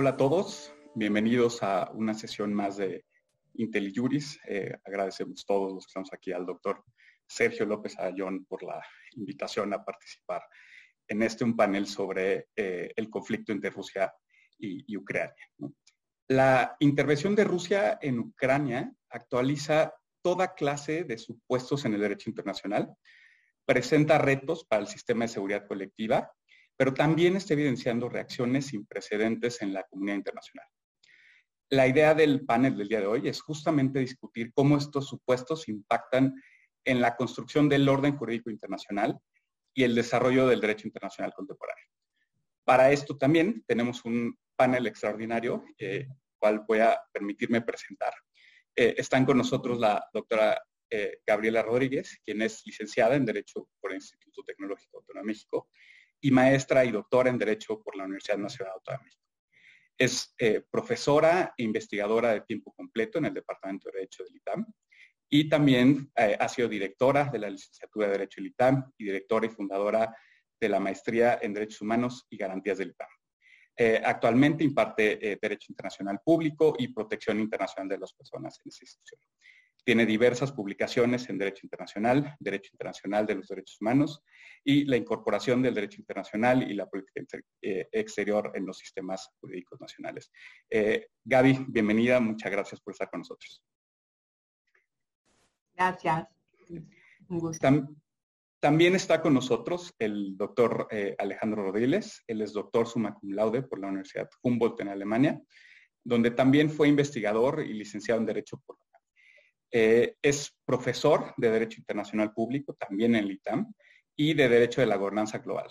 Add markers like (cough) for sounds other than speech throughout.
Hola a todos, bienvenidos a una sesión más de IntelliJuris. Eh, agradecemos todos los que estamos aquí al doctor Sergio López Ayón por la invitación a participar en este un panel sobre eh, el conflicto entre Rusia y, Ucrania. La intervención de Rusia en Ucrania actualiza toda clase de supuestos en el derecho internacional, presenta retos para el sistema de seguridad colectiva, pero también está evidenciando reacciones sin precedentes en la comunidad internacional. La idea del panel del día de hoy es justamente discutir cómo estos supuestos impactan en la construcción del orden jurídico internacional y el desarrollo del derecho internacional contemporáneo. Para esto también tenemos un panel extraordinario, eh, cual voy a permitirme presentar. Eh, están con nosotros la doctora eh, Gabriela Rodríguez, quien es licenciada en Derecho por el Instituto Tecnológico Autónomo de México y maestra y doctora en Derecho por la Universidad Nacional Autónoma de México. Es eh, profesora e investigadora de tiempo completo en el Departamento de Derecho del ITAM y también eh, ha sido directora de la licenciatura de Derecho del ITAM y directora y fundadora de la maestría en Derechos Humanos y Garantías del ITAM. Eh, actualmente imparte Derecho Internacional Público y Protección Internacional de las Personas en esa institución. Tiene diversas publicaciones en Derecho Internacional, Derecho Internacional de los Derechos Humanos y la incorporación del derecho internacional y la política eh, exterior en los sistemas jurídicos nacionales. Eh, Gaby, bienvenida, muchas gracias por estar con nosotros. Gracias. Un gusto. también está con nosotros el doctor eh, Alejandro Rodríguez. Él es doctor summa cum laude por la Universidad Humboldt en Alemania, donde también fue investigador y licenciado en Derecho por eh, es profesor de Derecho Internacional Público, también en el ITAM, y de Derecho de la Gobernanza Global.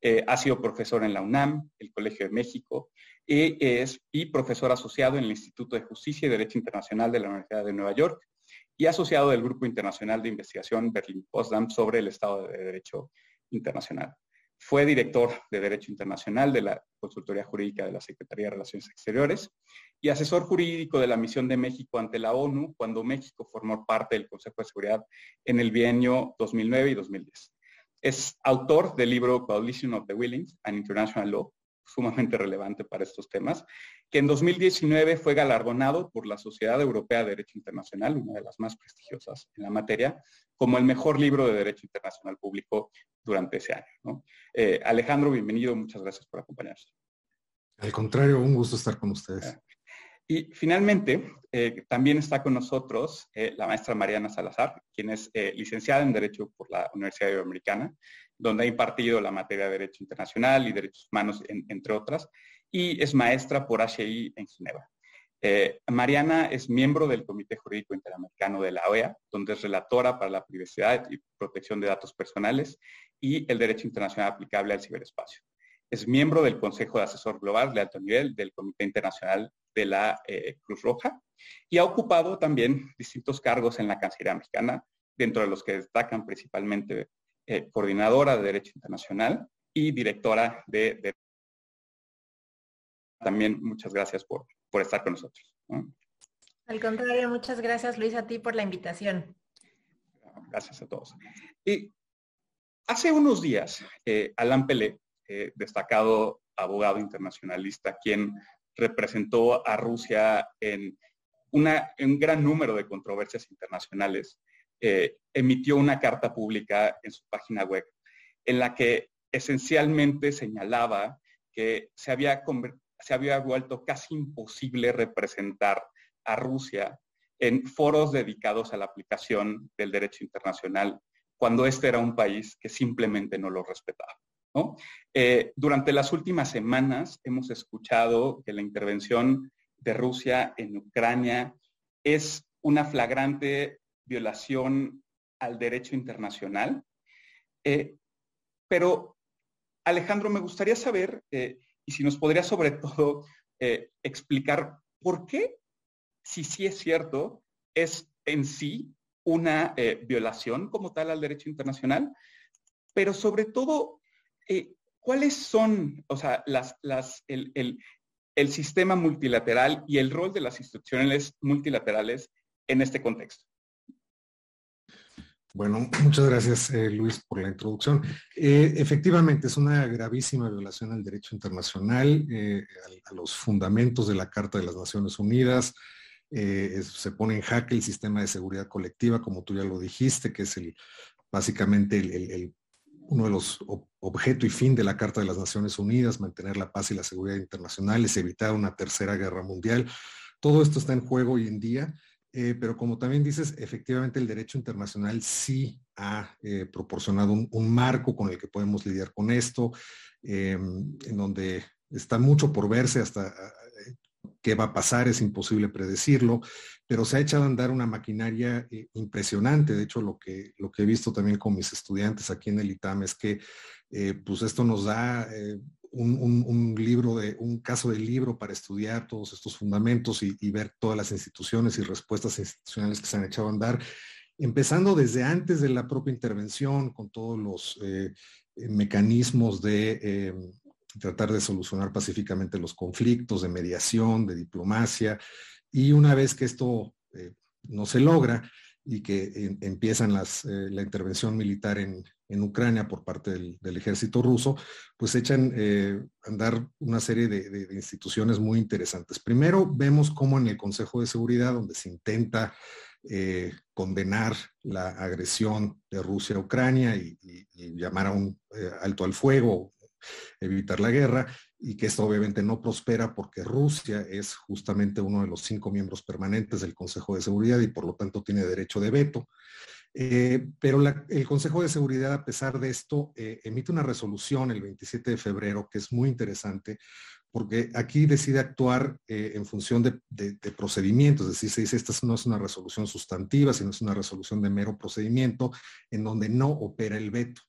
Eh, ha sido profesor en la UNAM, el Colegio de México, y es y profesor asociado en el Instituto de Justicia y Derecho Internacional de la Universidad de Nueva York y asociado del Grupo Internacional de Investigación Berlín-Potsdam sobre el Estado de Derecho Internacional. Fue director de Derecho Internacional de la Consultoría Jurídica de la Secretaría de Relaciones Exteriores y asesor jurídico de la misión de México ante la ONU cuando México formó parte del Consejo de Seguridad en el bienio 2009 y 2010. Es autor del libro Coalition of the Willing and International Law, sumamente relevante para estos temas, que en 2019 fue galardonado por la Sociedad Europea de Derecho Internacional, una de las más prestigiosas en la materia, como el mejor libro de Derecho Internacional Público durante ese año. Eh, Alejandro, bienvenido, muchas gracias por acompañarnos. Al contrario, un gusto estar con ustedes. Y finalmente, eh, también está con nosotros eh, la maestra Mariana Salazar, quien es licenciada en Derecho por la Universidad Iberoamericana, donde ha impartido la materia de Derecho Internacional y Derechos Humanos, entre otras, y es maestra por HI en Ginebra. Eh, Mariana es miembro del Comité Jurídico Interamericano de la OEA, donde es relatora para la privacidad y protección de datos personales y el derecho internacional aplicable al ciberespacio. Es miembro del Consejo de Asesor Global de alto nivel del Comité Internacional de la eh, Cruz Roja y ha ocupado también distintos cargos en la Cancillería Mexicana, dentro de los que destacan principalmente eh, coordinadora de Derecho Internacional y directora de, También muchas gracias por, por estar con nosotros. Al contrario, muchas gracias Luis a ti por la invitación. Gracias a todos. Y hace unos días, eh, Alain Pelé, eh, destacado abogado internacionalista, quien representó a Rusia en, un gran número de controversias internacionales, eh, emitió una carta pública en su página web en la que esencialmente señalaba que se había, se había vuelto casi imposible representar a Rusia en foros dedicados a la aplicación del derecho internacional cuando este era un país que simplemente no lo respetaba. Eh, durante las últimas semanas hemos escuchado que la intervención de Rusia en Ucrania es una flagrante violación al derecho internacional. Eh, pero, Alejandro, me gustaría saber, eh, y si nos podría sobre todo explicar por qué, si sí es cierto, es en sí una violación como tal al derecho internacional, pero sobre todo, ¿cuáles son, o sea, las, el, sistema multilateral y el rol de las instituciones multilaterales en este contexto? Bueno, muchas gracias eh, Luis por la introducción. Eh, efectivamente, es una gravísima violación al derecho internacional, eh, a, los fundamentos de la Carta de las Naciones Unidas. se pone en jaque el sistema de seguridad colectiva, como tú ya lo dijiste, que es básicamente el, uno de los objetos y fin de la Carta de las Naciones Unidas, mantener la paz y la seguridad internacional, es evitar una tercera guerra mundial. Todo esto está en juego hoy en día. Eh, pero como también dices, efectivamente el derecho internacional sí ha eh, proporcionado un, marco con el que podemos lidiar con esto, em, en donde está mucho por verse hasta eh, qué va a pasar, es imposible predecirlo, pero se ha echado a andar una maquinaria impresionante. De hecho, lo que, lo que he visto también con mis estudiantes aquí en el ITAM es que pues esto nos da un, libro de, un caso de libro para estudiar todos estos fundamentos y, ver todas las instituciones y respuestas institucionales que se han echado a andar, empezando desde antes de la propia intervención, con todos los eh, eh, mecanismos de eh, tratar de solucionar pacíficamente los conflictos, de mediación, de diplomacia, y una vez que esto no se logra, y que empiezan las, la intervención militar en, Ucrania por parte del, ejército ruso, pues echan eh, andar una serie de, instituciones muy interesantes. Primero vemos cómo en el Consejo de Seguridad, donde se intenta eh, condenar la agresión de Rusia a Ucrania y, llamar a un eh, alto al fuego, evitar la guerra, y que esto obviamente no prospera porque Rusia es justamente uno de los cinco miembros permanentes del Consejo de Seguridad y por lo tanto tiene derecho de veto. Eh, pero el Consejo de Seguridad, a pesar de esto, eh, emite una resolución el 27 de febrero que es muy interesante porque aquí decide actuar eh, en función de, de, procedimientos, es decir, se dice esta no es una resolución sustantiva, sino es una resolución de mero procedimiento en donde no opera el veto.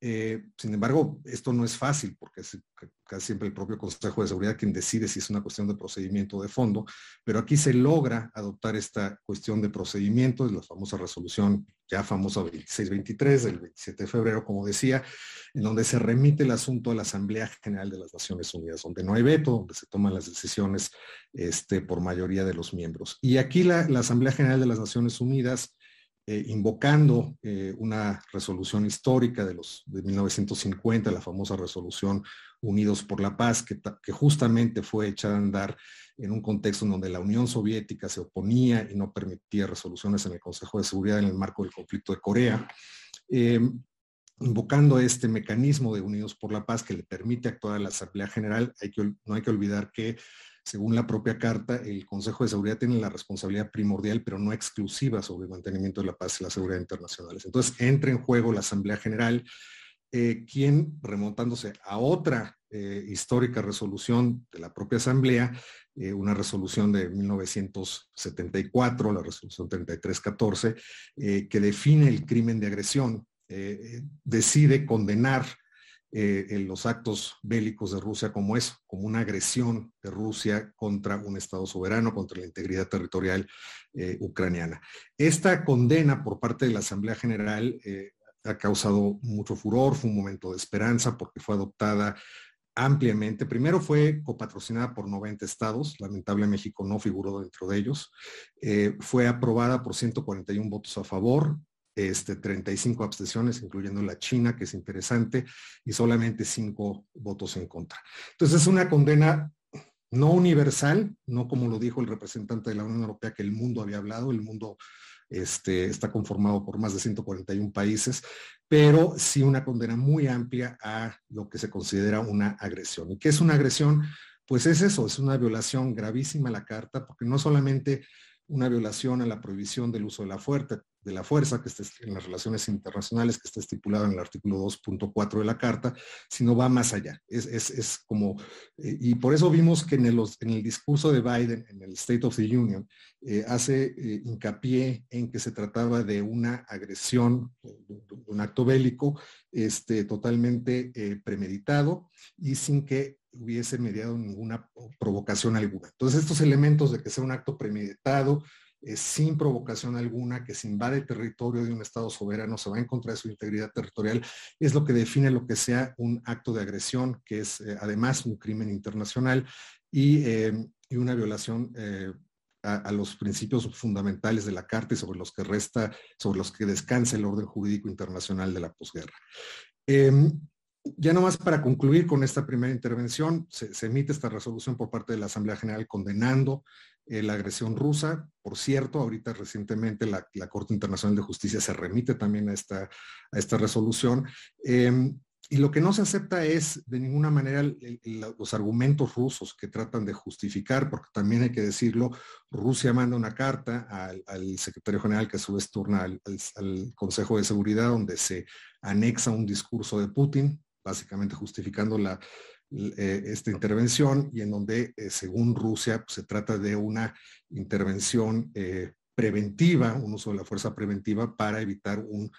Eh, sin embargo, esto no es fácil porque es casi siempre el propio Consejo de Seguridad quien decide si es una cuestión de procedimiento de fondo, pero aquí se logra adoptar esta cuestión de procedimiento, es la famosa resolución ya famosa 2623 del 27 de febrero, como decía, en donde se remite el asunto a la Asamblea General de las Naciones Unidas, donde no hay veto, donde se toman las decisiones este, por mayoría de los miembros. Y aquí la Asamblea General de las Naciones Unidas eh, invocando eh, una resolución histórica de, los, de 1950, la famosa resolución Unidos por la Paz, que, justamente fue echada a andar en un contexto en donde la Unión Soviética se oponía y no permitía resoluciones en el Consejo de Seguridad en el marco del conflicto de Corea. Em, invocando este mecanismo de Unidos por la Paz que le permite actuar a la Asamblea General, hay que, no hay que olvidar que según la propia carta, el Consejo de Seguridad tiene la responsabilidad primordial, pero no exclusiva sobre el mantenimiento de la paz y la seguridad internacionales. Entonces entra en juego la Asamblea General, eh, quien, remontándose a otra eh, histórica resolución de la propia Asamblea, eh, una resolución de 1974, la resolución 3314, que define el crimen de agresión, decide condenar eh, en los actos bélicos de Rusia como eso, como una agresión de Rusia contra un Estado soberano, contra la integridad territorial eh, ucraniana. Esta condena por parte de la Asamblea General eh, ha causado mucho furor, fue un momento de esperanza porque fue adoptada ampliamente. Primero fue copatrocinada por 90 estados, lamentable México no figuró dentro de ellos. fue aprobada por 141 votos a favor, este, 35 abstenciones, incluyendo la China, que es interesante, y solamente 5 votos en contra. Entonces es una condena no universal, no como lo dijo el representante de la Unión Europea que el mundo había hablado, el mundo este, está conformado por más de 141 países, pero sí una condena muy amplia a lo que se considera una agresión. ¿Y qué es una agresión? Pues es eso, es una violación gravísima a la Carta, porque no solamente una violación a la prohibición del uso de la fuerza, de la fuerza que está en las relaciones internacionales, que está estipulado en el artículo 2.4 de la Carta, sino va más allá. Es, como, eh, y por eso vimos que en el, en el, discurso de Biden, en el State of the Union, eh, hace eh, hincapié en que se trataba de una agresión, un acto bélico, este, totalmente premeditado y sin que hubiese mediado ninguna provocación alguna. Entonces, estos elementos de que sea un acto premeditado, eh, sin provocación alguna, que se invade territorio de un Estado soberano, se va en contra de su integridad territorial, es lo que define lo que sea un acto de agresión, que es eh, además un crimen internacional y, eh, una violación a, los principios fundamentales de la Carta y sobre los que resta, sobre los que descansa el orden jurídico internacional de la posguerra. Em, ya nomás para concluir con esta primera intervención, se, emite esta resolución por parte de la Asamblea General condenando eh, la agresión rusa. Por cierto, ahorita recientemente la, Corte Internacional de Justicia se remite también a esta, a esta resolución. Em, y lo que no se acepta es de ninguna manera los argumentos rusos que tratan de justificar, porque también hay que decirlo, Rusia manda una carta al, secretario general que a su vez turna al, Consejo de Seguridad donde se anexa un discurso de Putin, básicamente justificando la, eh, esta intervención y en donde, eh, según Rusia, pues, se trata de una intervención eh, preventiva, un uso de la fuerza preventiva para evitar un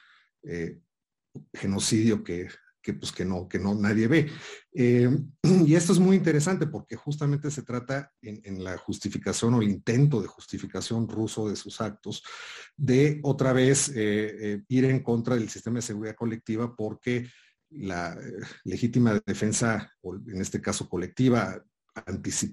genocidio que que pues que no, que no nadie ve. (clears throat) Y esto es muy interesante porque justamente se trata en, la justificación o el intento de justificación ruso de sus actos de otra vez ir en contra del sistema de seguridad colectiva porque la legítima defensa, en este caso colectiva,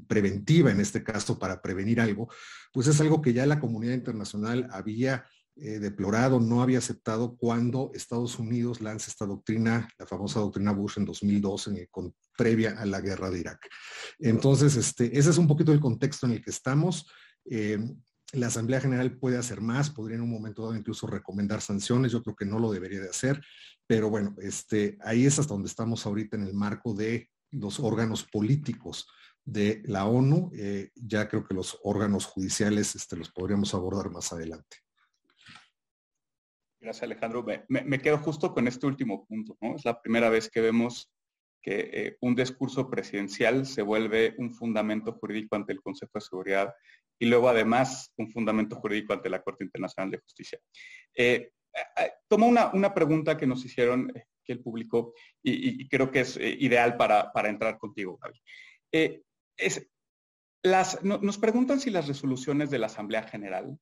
preventiva en este caso para prevenir algo, pues es algo que ya la comunidad internacional había eh, deplorado, no había aceptado cuando Estados Unidos lanza esta doctrina, la famosa doctrina Bush en 2002, en con, previa a la guerra de Irak. Entonces, este, ese es un poquito el contexto en el que estamos. Eh, la Asamblea General puede hacer más, podría en un momento dado incluso recomendar sanciones, yo creo que no lo debería de hacer, pero bueno, este, ahí es hasta donde estamos ahorita en el marco de los órganos políticos de la ONU. Eh, ya creo que los órganos judiciales este, los podríamos abordar más adelante. Gracias, Alejandro. Me, quedo justo con este último punto. ¿no? Es la primera vez que vemos que eh, un discurso presidencial se vuelve un fundamento jurídico ante el Consejo de Seguridad y luego además un fundamento jurídico ante la Corte Internacional de Justicia. Eh, tomo una, pregunta que nos hicieron que el público y, creo que es ideal para, entrar contigo, Gaby. Es, las, nos preguntan si las resoluciones de la Asamblea General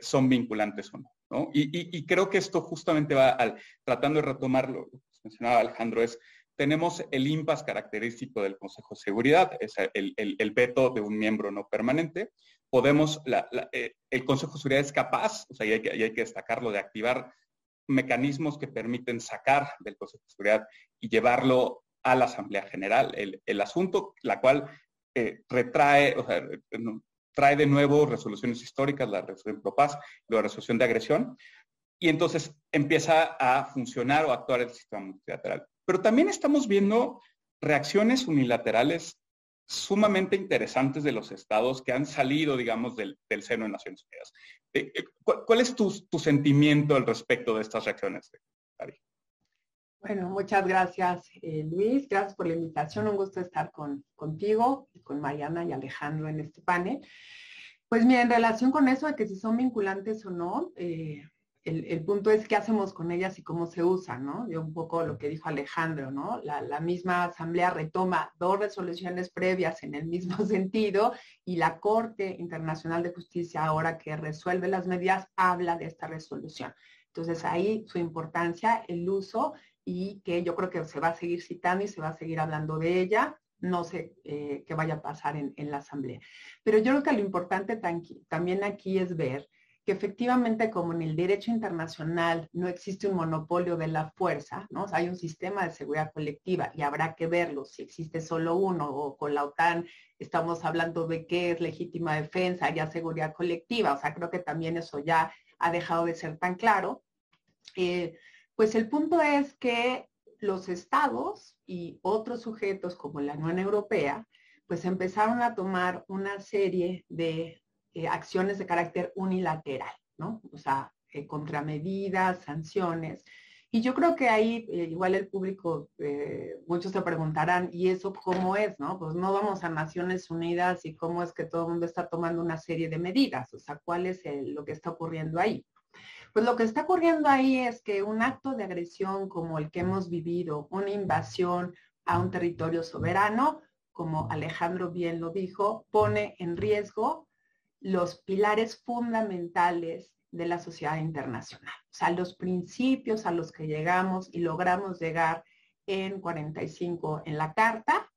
son vinculantes o no. Y, creo que esto justamente va al, tratando de retomar lo que mencionaba Alejandro, es tenemos el impas característico del Consejo de Seguridad, es el, veto de un miembro no permanente. Podemos, eh, el Consejo de Seguridad es capaz, o sea, y hay, que, destacarlo, de activar mecanismos que permiten sacar del Consejo de Seguridad y llevarlo a la Asamblea General. El, asunto, la cual eh, retrae, o sea, trae de nuevo resoluciones históricas, la resolución ProPaz, la resolución de agresión, y entonces empieza a funcionar o actuar el sistema multilateral. Pero también estamos viendo reacciones unilaterales sumamente interesantes de los estados que han salido, digamos, del, seno de Naciones Unidas. Eh, eh, ¿Cuál, es tu, sentimiento al respecto de estas reacciones, Bueno, muchas gracias, eh, Luis. Gracias por la invitación. Un gusto estar con, contigo, con Mariana y Alejandro en este panel. Pues mira, en relación con eso de que si son vinculantes o no, eh, el, punto es qué hacemos con ellas y cómo se usan, ¿no? Yo un poco lo que dijo Alejandro, ¿no? La, misma Asamblea retoma dos resoluciones previas en el mismo (laughs) sentido y la Corte Internacional de Justicia, ahora que resuelve las medidas, habla de esta resolución. Entonces ahí su importancia, el uso y que yo creo que se va a seguir citando y se va a seguir hablando de ella no sé eh, qué vaya a pasar en, la asamblea. Pero yo creo que lo importante también aquí es ver que efectivamente como en el derecho internacional no existe un monopolio de la fuerza, ¿no? hay un sistema de seguridad colectiva y habrá que verlo si existe solo uno o con la OTAN estamos hablando de qué es legítima defensa, ya seguridad colectiva, o sea, creo que también eso ya ha dejado de ser tan claro. Eh, pues el punto es que los estados y otros sujetos como la Unión Europea, pues empezaron a tomar una serie de eh, acciones de carácter unilateral, ¿no? O sea, eh, contramedidas, sanciones. Y yo creo que ahí, eh, igual el público, muchos se preguntarán, ¿y eso cómo es, no? Pues no vamos a Naciones Unidas y cómo es que todo el mundo está tomando una serie de medidas, o sea, ¿cuál es lo que está ocurriendo ahí? Pues lo que está ocurriendo ahí es que un acto de agresión como el que hemos vivido, una invasión a un territorio soberano, como Alejandro bien lo dijo, pone en riesgo los pilares fundamentales de la sociedad internacional, o sea, los principios a los que llegamos y logramos llegar en 45 en la Carta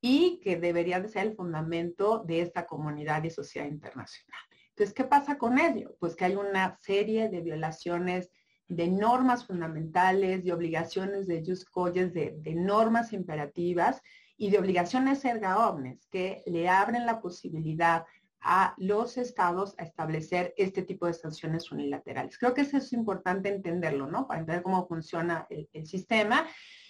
y que debería de ser el fundamento de esta comunidad y sociedad internacional. Entonces, ¿qué pasa con ello? Pues que hay una serie de violaciones de normas fundamentales, de obligaciones de jus de, de normas imperativas y de obligaciones erga omnes que le abren la posibilidad a los estados a establecer este tipo de sanciones unilaterales. Creo que eso es importante entenderlo, ¿no? Para entender cómo funciona el, sistema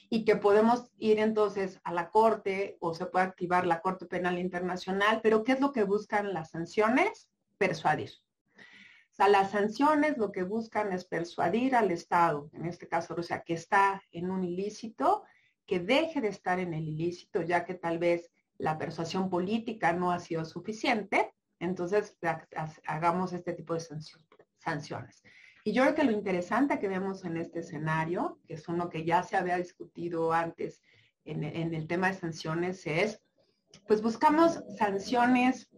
y que podemos ir entonces a la Corte o se puede activar la Corte Penal Internacional, pero ¿qué es lo que buscan las sanciones? Persuadir. O sea, las sanciones lo que buscan es persuadir al Estado, en este caso Rusia, que está en un ilícito, que deje de estar en el ilícito, ya que tal vez la persuasión política no ha sido suficiente, entonces, hagamos este tipo de sanciones. Y yo creo que lo interesante que vemos en este escenario, que es uno que ya se había discutido antes en, el tema de sanciones, es, pues buscamos sanciones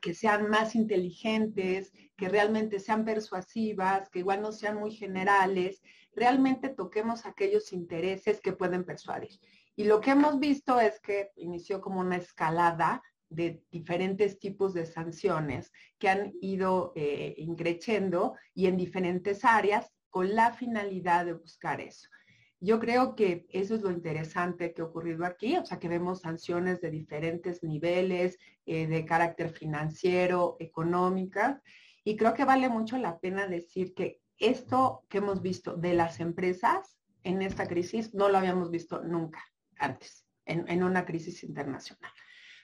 que sean más inteligentes, que realmente sean persuasivas, que igual no sean muy generales, realmente toquemos aquellos intereses que pueden persuadir. Y lo que hemos visto es que inició como una escalada de diferentes tipos de sanciones que han ido eh, increciendo y en diferentes áreas con la finalidad de buscar eso. Yo creo que eso es lo interesante que ha ocurrido aquí, o sea que vemos sanciones de diferentes niveles, eh, de carácter financiero, económica, y creo que vale mucho la pena decir que esto que hemos visto de las empresas en esta crisis no lo habíamos visto nunca antes, en una crisis internacional.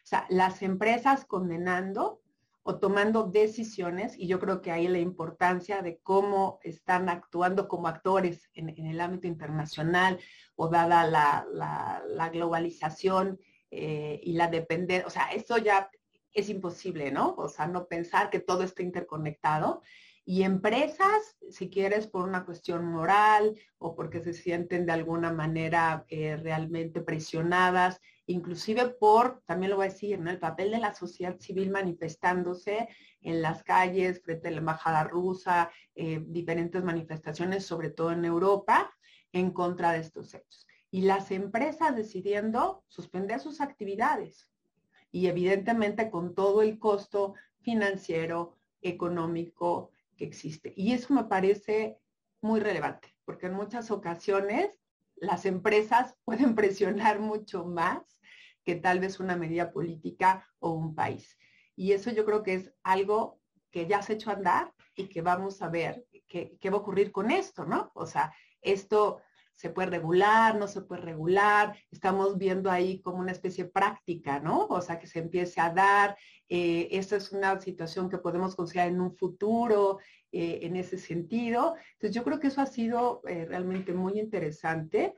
Sea, las empresas condenando o tomando decisiones, y yo creo que ahí la importancia de cómo están actuando como actores en, el ámbito internacional o dada la, globalización eh, y la dependencia, o sea, esto ya es imposible, ¿no? O sea, no pensar que todo está interconectado. Y empresas, si quieres, por una cuestión moral o porque se sienten de alguna manera eh, realmente presionadas inclusive por, también lo voy a decir, ¿no? el papel de la sociedad civil manifestándose en las calles, frente a la embajada rusa, eh, diferentes manifestaciones, sobre todo en Europa, en contra de estos hechos. Y las empresas decidiendo suspender sus actividades. Y evidentemente con todo el costo financiero, económico que existe. Y eso me parece muy relevante, porque en muchas ocasiones las empresas pueden presionar mucho más que tal vez una medida política o un país. Y eso yo creo que es algo que ya se ha hecho andar y que vamos a ver qué, va a ocurrir con esto, ¿no? O sea, esto se puede regular, no se puede regular, estamos viendo ahí como una especie de práctica, ¿no? O sea, que se empiece a dar, eh, esta es una situación que podemos considerar en un futuro, eh, en ese sentido. Entonces, yo creo que eso ha sido eh, realmente muy interesante.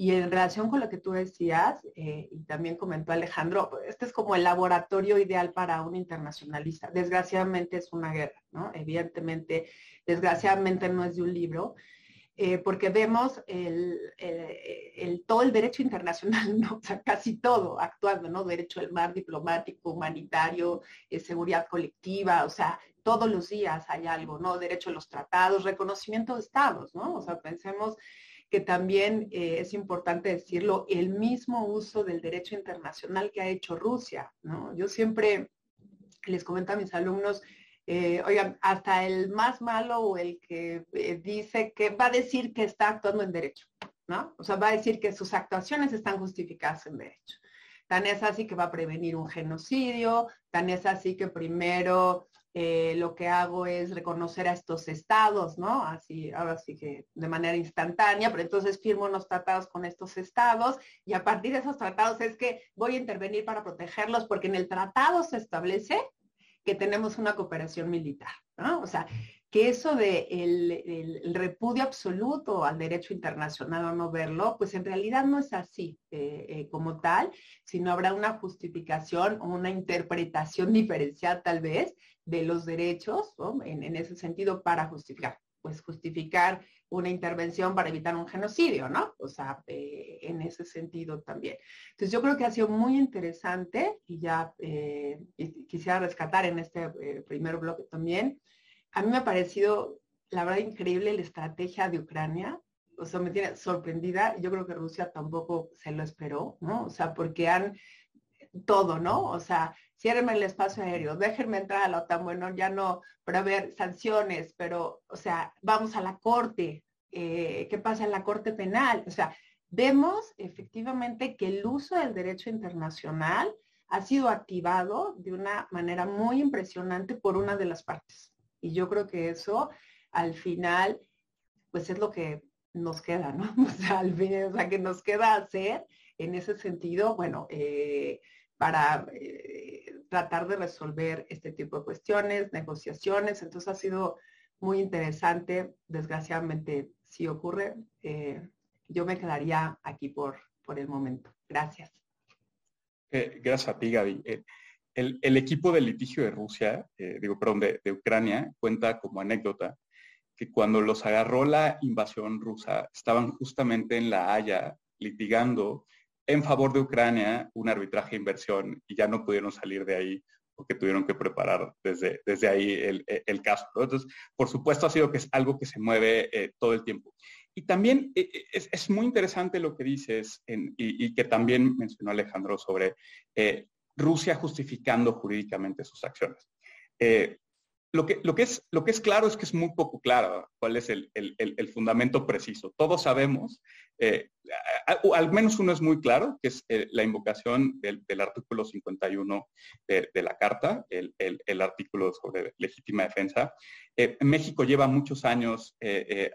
Y en relación con lo que tú decías, eh, y también comentó Alejandro, este es como el laboratorio ideal para un internacionalista. Desgraciadamente es una guerra, ¿no? Evidentemente, desgraciadamente no es de un libro, eh, porque vemos el, todo el derecho internacional, (laughs) ¿no? O sea, casi todo actuando, ¿no? Derecho del mar, diplomático, humanitario, eh, seguridad colectiva, o sea, todos los días hay algo, ¿no? Derecho a los tratados, reconocimiento de estados, ¿no? O sea, pensemos que también eh, es importante decirlo, el mismo uso del derecho internacional que ha hecho Rusia. ¿no? Yo siempre les comento a mis alumnos, eh, oigan, hasta el más malo o el que eh, dice que va a decir que está actuando en derecho, ¿no? O sea, va a decir que sus actuaciones están justificadas en derecho. Tan es así que va a prevenir un genocidio, tan es así que primero eh, lo que hago es reconocer a estos estados, ¿no? Así, ahora sí que de manera instantánea, pero entonces firmo unos tratados con estos estados y a partir de esos tratados es que voy a intervenir para protegerlos porque en el tratado se establece que tenemos una cooperación militar, ¿no? O sea, que eso de el, repudio absoluto al derecho internacional o no verlo, pues en realidad no es así eh, eh, como tal, sino habrá una justificación o una interpretación (laughs) diferenciada tal vez de los derechos, en, ese sentido, para justificar, pues justificar una intervención para evitar un genocidio, ¿no? O sea, eh, en ese sentido también. Entonces yo creo que ha sido muy interesante y ya quisiera rescatar en este primer bloque también. A mí me ha parecido, la verdad, increíble la estrategia de Ucrania. O sea, me tiene sorprendida. Yo creo que Rusia tampoco se lo esperó, ¿no? O sea, porque han todo, ¿no? O sea, ciérrenme el espacio aéreo, déjenme entrar a la OTAN, bueno, ya no prever sanciones, pero, o sea, vamos a la corte, eh, ¿qué pasa en la corte penal? O sea, vemos efectivamente que el uso del derecho internacional ha sido activado de una manera muy impresionante por una de las partes. Y yo creo que eso al final, pues es lo que nos queda, ¿no? (laughs) O sea, al fin, o sea, que nos queda hacer en ese sentido, bueno, eh, para eh, tratar de resolver este tipo de cuestiones, negociaciones. Entonces ha sido muy interesante. Desgraciadamente, si ocurre, eh, yo me quedaría aquí por, por el momento. Gracias. gracias a ti, Gaby. El, equipo de litigio de Rusia, digo, perdón, de, Ucrania, cuenta como anécdota que cuando los agarró la invasión rusa, estaban justamente en La Haya litigando en favor de Ucrania un arbitraje de inversión y ya no pudieron salir de ahí porque tuvieron que preparar desde, desde ahí el, caso. Entonces, por supuesto, ha sido que es algo que se mueve eh, todo el tiempo. Y también eh, eh, es, muy interesante lo que dices y, que también mencionó Alejandro sobre Rusia justificando jurídicamente sus acciones. Lo que, lo, que es, lo que es claro es que es muy poco claro cuál es el, fundamento preciso. Todos sabemos, eh, al menos uno es muy claro, que es eh, la invocación del, artículo 51 de, la Carta, el, artículo sobre legítima defensa. Eh, México lleva muchos años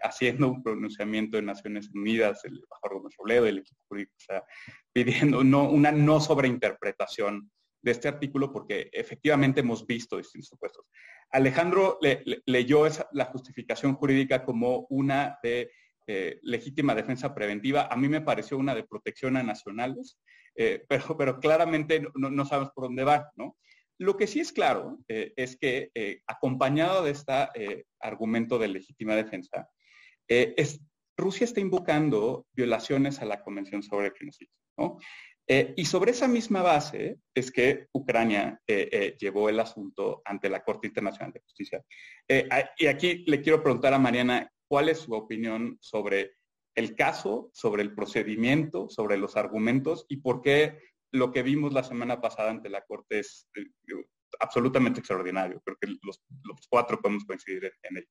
haciendo un pronunciamiento en Naciones Unidas, el embajador Gómez Robledo, el equipo jurídico está pidiendo no, una no sobreinterpretación de este artículo porque efectivamente hemos visto distintos supuestos. Alejandro leyó la justificación jurídica como una de eh, legítima defensa preventiva. A mí me pareció una de protección a nacionales, eh, (laughs) pero, pero claramente no, sabemos por dónde va, ¿no? Lo que sí es claro eh, es que acompañado de este argumento de legítima defensa, es, Rusia está invocando violaciones a la Convención sobre el Genocidio. ¿no? Eh, y sobre esa misma base es que Ucrania eh, eh, llevó el asunto ante la Corte Internacional de Justicia. y aquí le quiero preguntar a Mariana, ¿cuál es su opinión sobre el caso, sobre el procedimiento, sobre los argumentos y por qué lo que vimos la semana pasada ante la Corte es absolutamente extraordinario? Creo que los, cuatro podemos coincidir en ello.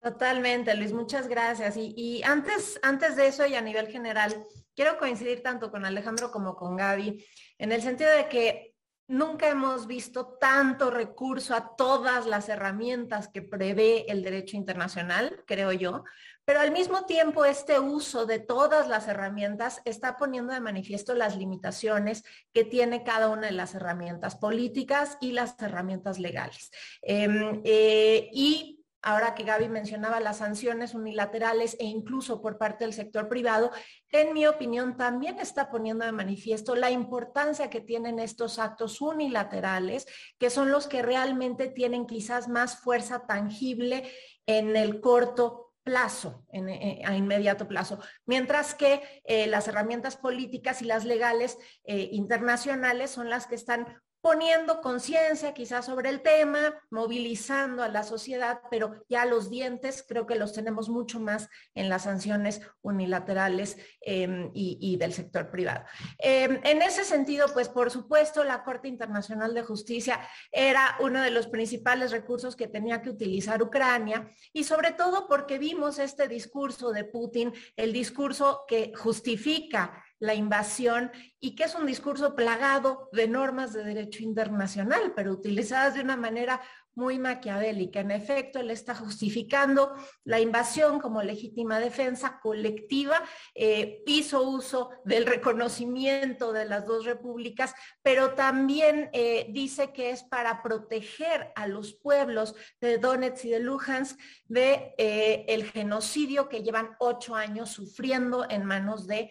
Totalmente, Luis, muchas gracias. Y, antes, antes de eso y a nivel general, quiero coincidir tanto con Alejandro como con Gaby, en el sentido de que nunca hemos visto tanto recurso a todas las herramientas que prevé el derecho internacional, creo yo, pero al mismo tiempo este uso de todas las herramientas está poniendo de manifiesto las limitaciones que tiene cada una de las herramientas políticas y las herramientas legales. Em, eh, y ahora que Gaby mencionaba las sanciones unilaterales e incluso por parte del sector privado, en mi opinión también está poniendo de manifiesto la importancia que tienen estos actos unilaterales, que son los que realmente tienen quizás más fuerza tangible en el corto plazo, en, eh, a inmediato plazo, mientras que eh, las herramientas políticas y las legales eh, internacionales son las que están poniendo conciencia quizás sobre el tema, movilizando a la sociedad, pero ya los dientes creo que los tenemos mucho más en las sanciones unilaterales em, y, del sector privado. Em, en ese sentido, pues por supuesto, la Corte Internacional de Justicia era uno de los principales recursos que tenía que utilizar Ucrania y sobre todo porque vimos este discurso de Putin, el discurso que justifica la invasión y que es un discurso plagado de normas de derecho internacional, pero utilizadas de una manera muy maquiavélica. En efecto, él está justificando la invasión como legítima defensa colectiva, eh, hizo uso del reconocimimiento de las dos repúblicas, pero también eh, dice que es para proteger a los pueblos de Donetsk y de Luhansk de eh, el genocidio que llevan ocho años sufriendo en manos de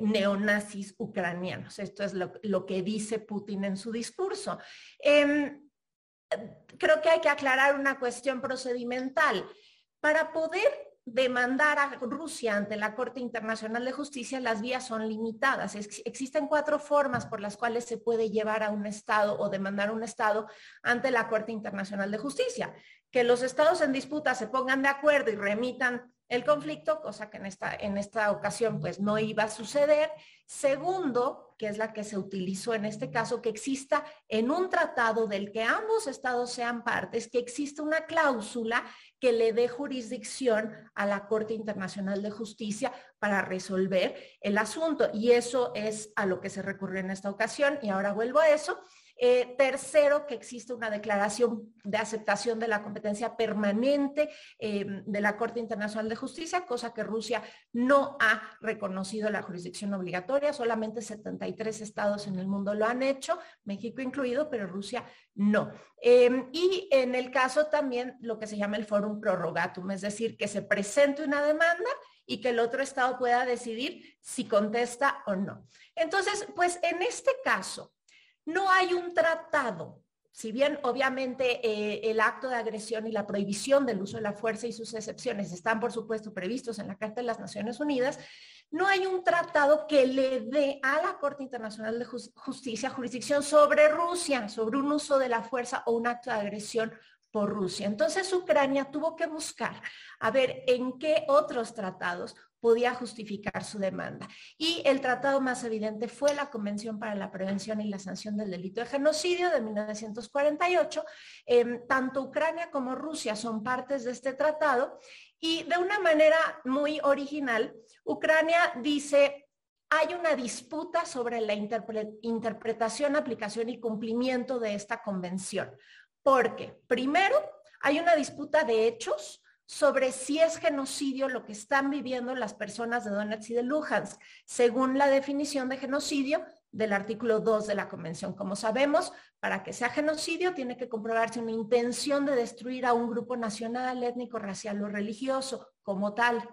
neonazis ucranianos. Esto es lo, que dice Putin en su discurso. Creo que hay que aclarar una cuestión procedimental. Para poder demandar a Rusia ante la Corte Internacional de Justicia, las vías son limitadas. existen cuatro formas por las cuales se puede llevar a un Estado o demandar a un Estado ante la Corte Internacional de Justicia. Que los estados en disputa se pongan de acuerdo y remitan el conflicto, cosa que en esta, en esta ocasión pues no iba a suceder. Segundo, que es la que se utilizó en este caso, que exista en un tratado del que ambos estados sean partes, que exista una cláusula que le dé jurisdicción a la Corte Internacional de Justicia para resolver el asunto. Y eso es a lo que se recurrió en esta ocasión. Y ahora vuelvo a eso. Eh, tercero, que existe una declaración de aceptación de la competencia permanente eh, de la Corte Internacional de Justicia, cosa que Rusia no ha reconocido la jurisdicción obligatoria. Solamente 73 estados en el mundo lo han hecho, México incluido, pero Rusia no. Em, y en el caso también lo que se llama el forum prorrogatum, es decir, que se presente una demanda y que el otro estado pueda decidir si contesta o no. Entonces, pues en este caso, no hay un tratado. Si bien obviamente eh, el acto de agresión y la prohibición del uso de la fuerza y sus excepciones están, por supuesto, previstos en la Carta de las Naciones Unidas, no hay un tratado que le dé a la Corte Internacional de Justicia jurisdicción sobre Rusia, sobre un uso de la fuerza o un acto de agresión por Rusia. Entonces Ucrania tuvo que buscar a ver en qué otros tratados podía justificar su demanda. Y el tratado más evidente fue la Convención para la Prevención y la Sanción del Delito de Genocidio de 1948. Em, tanto Ucrania como Rusia son partes de este tratado y de una manera muy original, Ucrania dice, hay una disputa sobre la interpretación, aplicación y cumplimiento de esta convención. Porque, primero, hay una disputa de hechos sobre si es genocidio lo que están viviendo las personas de Donetsk y de Luhansk, según la definición de genocidio del artículo 2 de la Convención. Como sabemos, para que sea genocidio tiene que comprobarse una intención de destruir a un grupo nacional, étnico, racial o religioso como tal.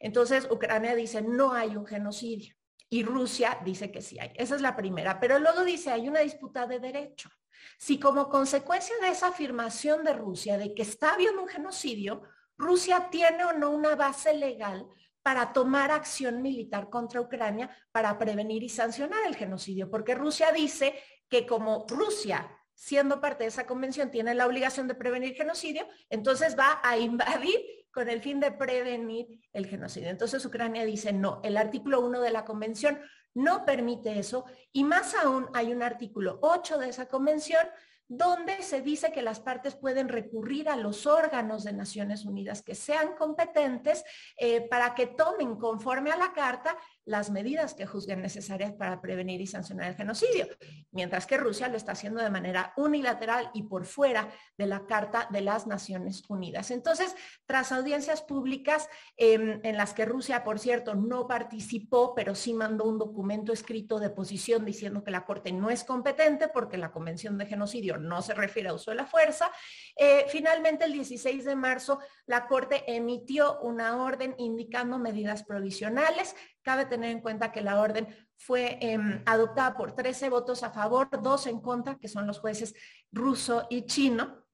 Entonces, Ucrania dice, no hay un genocidio. Y Rusia dice que sí hay. Esa es la primera. Pero luego dice, hay una disputa de derecho. Si como consecuencia de esa afirmación de Rusia de que está habiendo un genocidio, Rusia tiene o no una base legal para tomar acción militar contra Ucrania para prevenir y sancionar el genocidio, porque Rusia dice que como Rusia, siendo parte de esa convención, tiene la obligación de prevenir genocidio, entonces va a invadir con el fin de prevenir el genocidio. Entonces Ucrania dice, no, el artículo 1 de la convención no permite eso y más aún hay un artículo 8 de esa convención donde se dice que las partes pueden recurrir a los órganos de Naciones Unidas que sean competentes eh, para que tomen conforme a la carta las medidas que juzguen necesarias para prevenir y sancionar el genocidio, mientras que Rusia lo está haciendo de manera unilateral y por fuera de la Carta de las Naciones Unidas. Entonces, tras audiencias públicas em, en las que Rusia, por cierto, no participó, pero sí mandó un documento escrito de posición diciendo que la Corte no es competente porque la Convención de Genocidio no se refiere a uso de la fuerza, eh, finalmente el 16 de marzo la Corte emitió una orden indicando medidas provisionales Cabe tener en cuenta que la orden fue em, adoptada por 13 votos a favor, dos en contra, que son los jueces ruso y chino.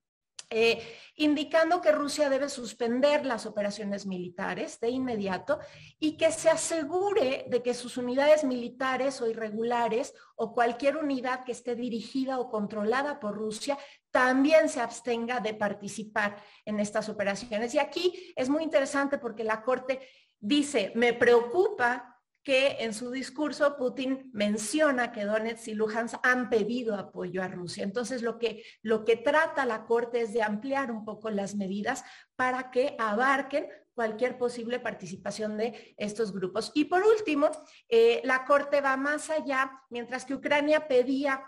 Eh, indicando que Rusia debe suspender las operaciones militares de inmediato y que se asegure de que sus unidades militares o irregulares o cualquier unidad que esté dirigida o controlada por Rusia también se abstenga de participar en estas operaciones. Y aquí es muy interesante porque la Corte dice, me preocupa que en su discurso Putin menciona que Donetsk y Luhansk han pedido apoyo a Rusia. Entonces lo que, lo que trata la Corte es de ampliar un poco las medidas para que abarquen cualquier posible participación de estos grupos. Y por último, eh, la Corte va más allá, mientras que Ucrania pedía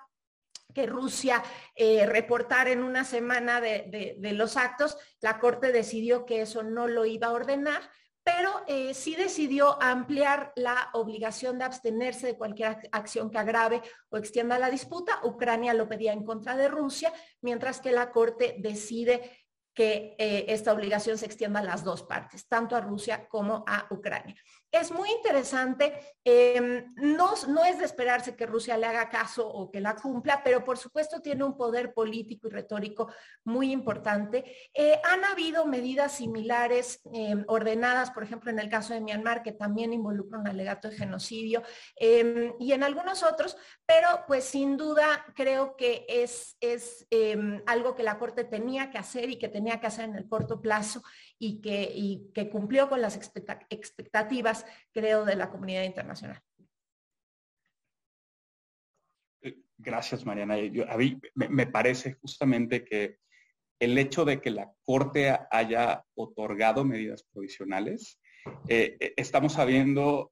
que Rusia eh, reportara en una semana de los actos, la Corte decidió que eso no lo iba a ordenar, pero eh, sí decidió ampliar la obligación de abstenerse de cualquier acción que agrave o extienda la disputa. Ucrania lo pedía en contra de Rusia, mientras que la Corte decide que eh, esta obligación se extienda a las dos partes, tanto a Rusia como a Ucrania. Es muy interesante. Em, no, es de esperarse que Rusia le haga caso o que la cumpla, pero por supuesto tiene un poder político y retórico muy importante. Eh, han habido medidas similares em, ordenadas, por ejemplo, en el caso de Myanmar, que también involucra un alegato de genocidio, em, y en algunos otros, pero pues sin duda creo que es algo que la Corte tenía que hacer y que tenía que hacer en el corto plazo y que, y que cumplió con las expectativas, creo, de la comunidad internacional. Eh, gracias, Mariana. a mí me, parece justamente que el hecho de que la Corte haya otorgado medidas provisionales, eh, eh, estamos sabiendo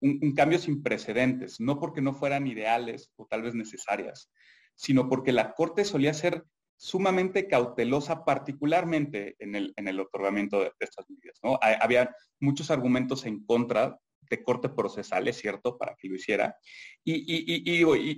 un, un, cambio sin precedentes, no porque no fueran ideales o tal vez necesarias, sino porque la Corte solía ser sumamente cautelosa, particularmente en el, en el otorgamiento de, estas medidas. ¿no? Había muchos argumentos en contra de corte procesal, es cierto, para que lo hiciera. Y,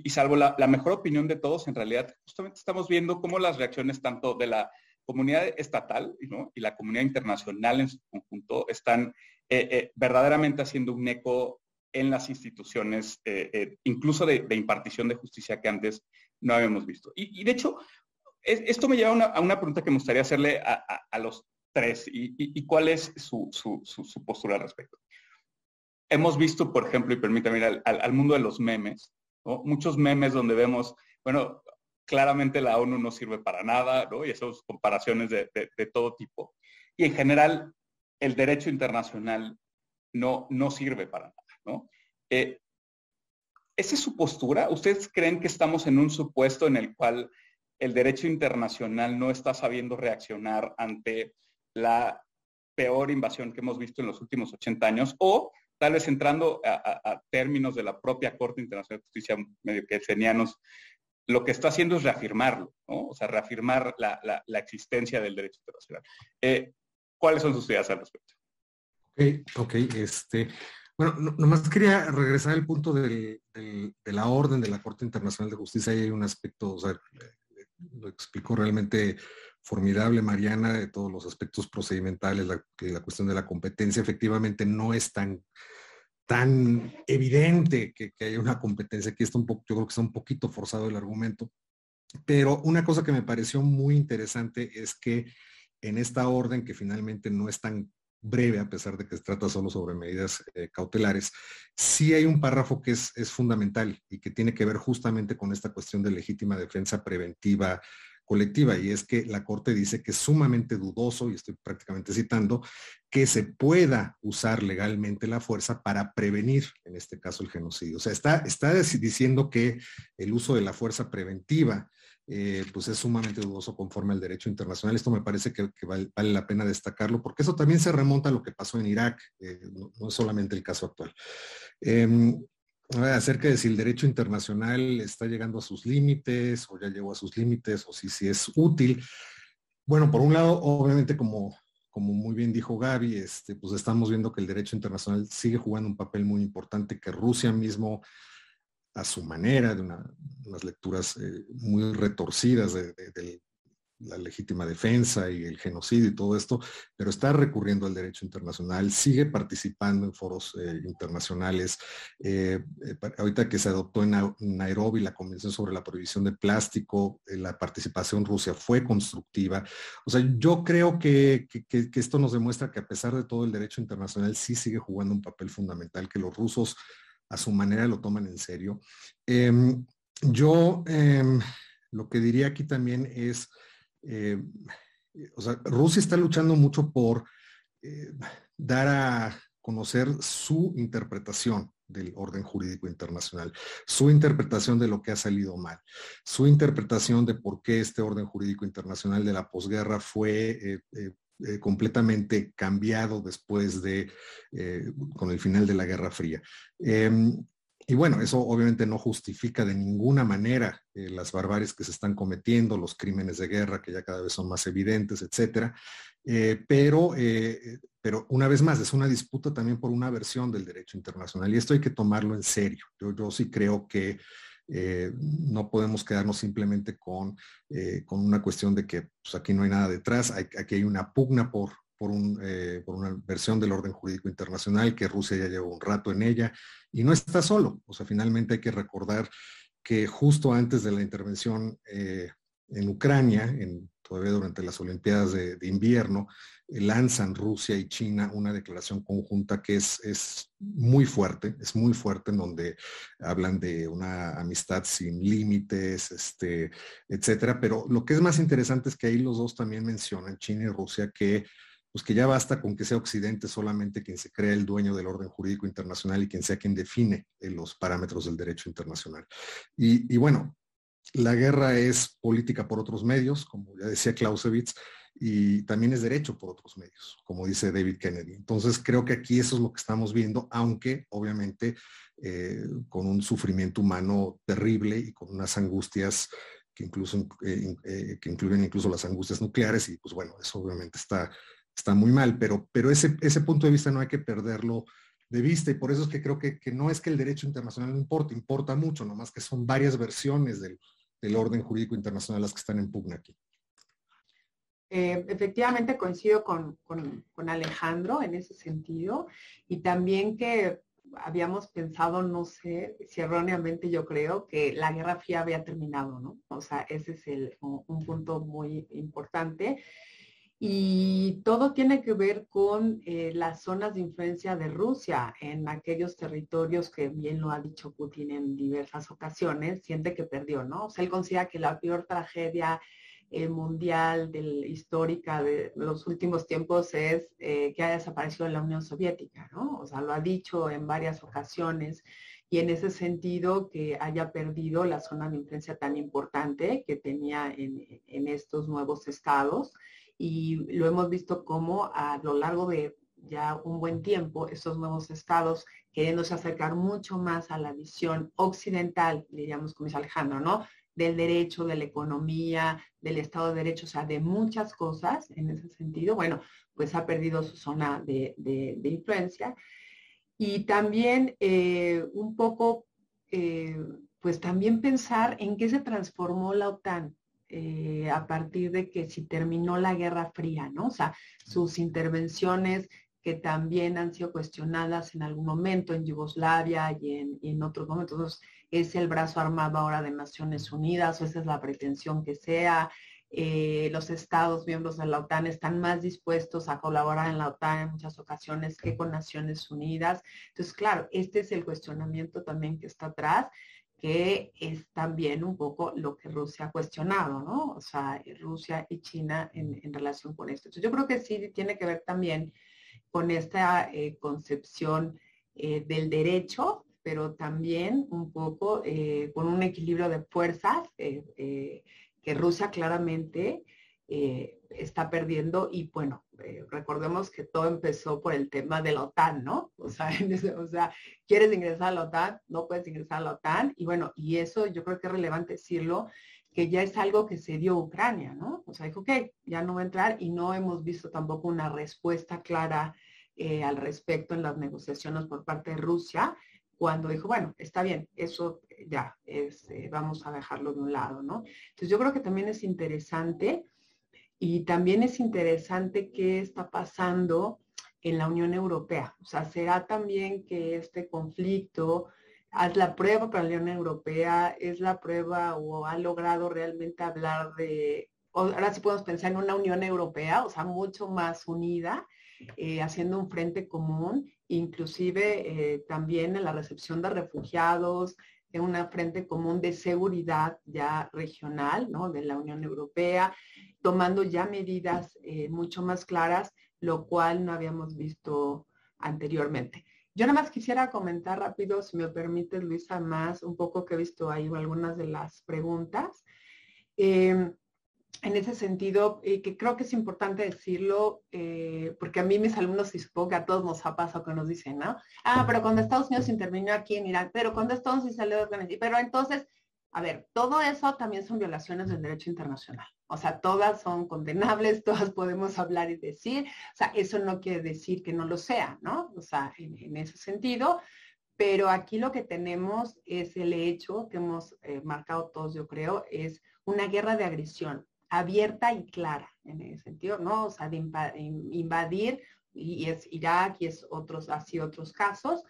y, salvo la, mejor opinión de todos, en realidad, justamente estamos viendo cómo las reacciones tanto de la comunidad estatal y la comunidad internacional en su conjunto están eh, eh, verdaderamente haciendo un eco en las instituciones, eh, incluso de, de, impartición de justicia que antes no habíamos visto. Y, de hecho, esto me lleva a una, pregunta que me gustaría hacerle a, los tres y, cuál es su, postura al respecto. Hemos visto, por ejemplo, y permítame ir al, mundo de los memes, muchos memes donde vemos, bueno, claramente la ONU no sirve para nada, ¿no? y esas comparaciones de, todo tipo. Y en general, el derecho internacional no, no sirve para nada. ¿no? Eh, ¿Esa es su postura? ¿Ustedes creen que estamos en un supuesto en el cual el derecho internacional no está sabiendo reaccionar ante la peor invasión que hemos visto en los últimos 80 años o tal vez entrando a, términos de la propia Corte Internacional de Justicia medio que senianos, lo que está haciendo es reafirmarlo, ¿no? O sea, reafirmar la, existencia del derecho internacional. Eh, ¿Cuáles son sus ideas al respecto? Ok, ok, este, bueno, nomás quería regresar al punto de la orden de la Corte Internacional de Justicia. Ahí hay un aspecto, o sea, lo explicó realmente formidable Mariana de todos los aspectos procedimentales, la, la cuestión de la competencia efectivamente no es tan, tan evidente que, que haya una competencia. Aquí está un poco, yo creo que está un poquito forzado el argumento. Pero una cosa que me pareció muy interesante es que en esta orden, que finalmente no es tan breve, a pesar de que se trata solo sobre medidas eh, cautelares, sí hay un párrafo que es, fundamental y que tiene que ver justamente con esta cuestión de legítima defensa preventiva colectiva, y es que la Corte dice que es sumamente dudoso, y estoy prácticamente citando, que se pueda usar legalmente la fuerza para prevenir, en este caso, el genocidio. O sea, está diciendo que el uso de la fuerza preventiva eh, pues es sumamente dudoso conforme al derecho internacional. Esto me parece que, vale, la pena destacarlo, porque eso también se remonta a lo que pasó en Irak, eh, no, es solamente el caso actual. Eh, acerca de si el derecho internacional está llegando a sus límites o ya llegó a sus límites o si, si es útil. Bueno, por un lado, obviamente como, como muy bien dijo Gaby, este, pues estamos viendo que el derecho internacional sigue jugando un papel muy importante, que Rusia mismo a su manera, de unas lecturas eh, muy retorcidas de, la legítima defensa y el genocidio y todo esto, pero está recurriendo al derecho internacional, sigue participando en foros eh, internacionales. Eh, ahorita que se adoptó en Nairobi la Convención sobre la Prohibición de Plástico, la participación rusa fue constructiva. O sea, yo creo que, que esto nos demuestra que a pesar de todo el derecho internacional sí sigue jugando un papel fundamental, que los rusos a su manera lo toman en serio. Em, yo em, lo que diría aquí también es, em, o sea, Rusia está luchando mucho por eh, dar a conocer su interpretación del orden jurídico internacional, su interpretación de lo que ha salido mal, su interpretación de por qué este orden jurídico internacional de la posguerra fue eh, eh, eh, completamente cambiado después de, eh, con el final de la Guerra Fría. Em, y bueno, eso obviamente no justifica de ninguna manera eh, las barbaries que se están cometiendo, los crímenes de guerra que ya cada vez son más evidentes, etcétera. pero, pero una vez más, es una disputa también por una versión del derecho internacional y esto hay que tomarlo en serio. Yo, yo sí creo que eh, no podemos quedarnos simplemente con, eh, con una cuestión de que pues, aquí no hay nada detrás, aquí hay una pugna por, un, por, una versión del orden jurídico internacional, que Rusia ya lleva un rato en ella, y no está solo. O sea, finalmente hay que recordar que justo antes de la intervención en Ucrania, todavía durante las Olimpiadas de, invierno, eh, lanzan Rusia y China una declaración conjunta que es, es, muy fuerte, es muy fuerte, en donde hablan de una amistad sin límites, este, etcétera. Pero lo que es más interesante es que ahí los dos también mencionan, China y Rusia, que pues que ya basta con que sea Occidente solamente quien se crea el dueño del orden jurídico internacional y quien sea quien define eh, los parámetros del derecho internacional. Y bueno, la guerra es política por otros medios, como ya decía Clausewitz, y también es derecho por otros medios, como dice David Kennedy. Entonces creo que aquí eso es lo que estamos viendo, aunque obviamente eh, con un sufrimiento humano terrible y con unas angustias que, incluso, eh, eh, que incluyen incluso las angustias nucleares, y pues bueno, eso obviamente está, está muy mal, pero, pero ese, ese punto de vista no hay que perderlo de vista y por eso es que creo que, que no es que el derecho internacional no importa, importa mucho, nomás que son varias versiones del, del orden jurídico internacional las que están en pugna aquí. Eh, efectivamente coincido con, Alejandro en ese sentido y también que habíamos pensado, no sé si erróneamente yo creo, que la Guerra Fría había terminado, ¿no? O sea, ese es el, un punto muy importante. Y todo tiene que ver con eh, las zonas de influencia de Rusia en aquellos territorios que bien lo ha dicho Putin en diversas ocasiones, siente que perdió, ¿no? O sea, él considera que la peor tragedia eh, mundial histórica de los últimos tiempos es eh, que haya desaparecido la Unión Soviética, ¿no? O sea, lo ha dicho en varias ocasiones y en ese sentido que haya perdido la zona de influencia tan importante que tenía en, en estos nuevos estados y lo hemos visto como a lo largo de ya un buen tiempo, estos nuevos estados queriéndose acercar mucho más a la visión occidental, diríamos como dice Alejandro, ¿no? Del derecho, de la economía, del Estado de Derecho, o sea, de muchas cosas en ese sentido. Bueno, pues ha perdido su zona de, influencia. Y también eh, un poco, eh, pues también pensar en qué se transformó la OTAN. Eh, a partir de que si terminó la Guerra Fría, ¿no? O sea, sus intervenciones que también han sido cuestionadas en algún momento en Yugoslavia y en, otros momentos. es el brazo armado ahora de Naciones Unidas o esa es la pretensión que sea. Eh, los estados miembros de la OTAN están más dispuestos a colaborar en la OTAN en muchas ocasiones que con Naciones Unidas. Entonces, claro, este es el cuestionamiento también que está atrás que es también un poco lo que Rusia ha cuestionado, ¿no? O sea, Rusia y China en, relación con esto. Entonces, yo creo que sí tiene que ver también con esta eh, concepción eh, del derecho, pero también un poco eh, con un equilibrio de fuerzas que Rusia claramente eh, está perdiendo y bueno, eh, recordemos que todo empezó por el tema de la OTAN, ¿no? O sea, (laughs) o sea, quieres ingresar a la OTAN, no puedes ingresar a la OTAN y bueno, y eso yo creo que es relevante decirlo, que ya es algo que se dio Ucrania, ¿no? O sea, dijo, ok, ya no va a entrar y no hemos visto tampoco una respuesta clara eh, al respecto en las negociaciones por parte de Rusia, cuando dijo, bueno, está bien, eso ya es, vamos a dejarlo de un lado, ¿no? Entonces yo creo que también es interesante y también es interesante qué está pasando en la Unión Europea. O sea, será también que este conflicto haz la prueba para la Unión Europea, es la prueba o ha logrado realmente hablar de, ahora sí podemos pensar en una Unión Europea, o sea, mucho más unida, eh, haciendo un frente común, inclusive eh, también en la recepción de refugiados, una frente común de seguridad ya regional, ¿no? De la Unión Europea, tomando ya medidas eh, mucho más claras, lo cual no habíamos visto anteriormente. Yo nada más quisiera comentar rápido, si me permite, Luisa, más un poco que he visto ahí algunas de las preguntas. Em, en ese sentido, y que creo que es importante decirlo, eh, porque a mí mis alumnos, y supongo que a todos nos ha pasado que nos dicen, ¿no? Ah, pero cuando Estados Unidos intervino aquí en Irán, pero cuando Estados Unidos salió de pero entonces, a ver, todo eso también son violaciones del derecho internacional. O sea, todas son condenables, (laughs) todas podemos hablar y decir. O sea, eso no quiere decir que no lo sea, ¿no? O sea, en, ese sentido. Pero aquí lo que tenemos es el hecho que hemos eh, marcado todos, yo creo, es una guerra de agresión. Abierta y clara en ese sentido, ¿no? O sea, de invadir, y es Irak y es otros, así otros casos,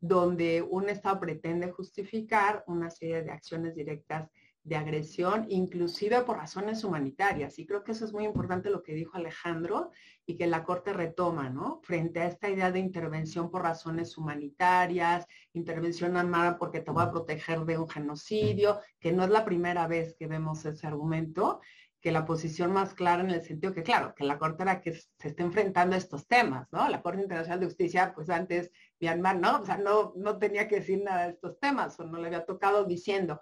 donde un Estado pretende justificar una serie de acciones directas de agresión, inclusive por razones humanitarias. Y creo que eso es muy importante lo que dijo Alejandro y que la Corte retoma, ¿no? Frente a esta idea de intervención por razones humanitarias, intervención armada porque te voy a proteger de un genocidio, que no es la primera vez que vemos ese argumento, que la posición más clara en el sentido que, claro, que la Corte era que se está enfrentando a estos temas, ¿no? La Corte Internacional de Justicia, pues antes Myanmar, ¿no? O sea, no, no tenía que decir nada de estos temas o no le había tocado diciendo,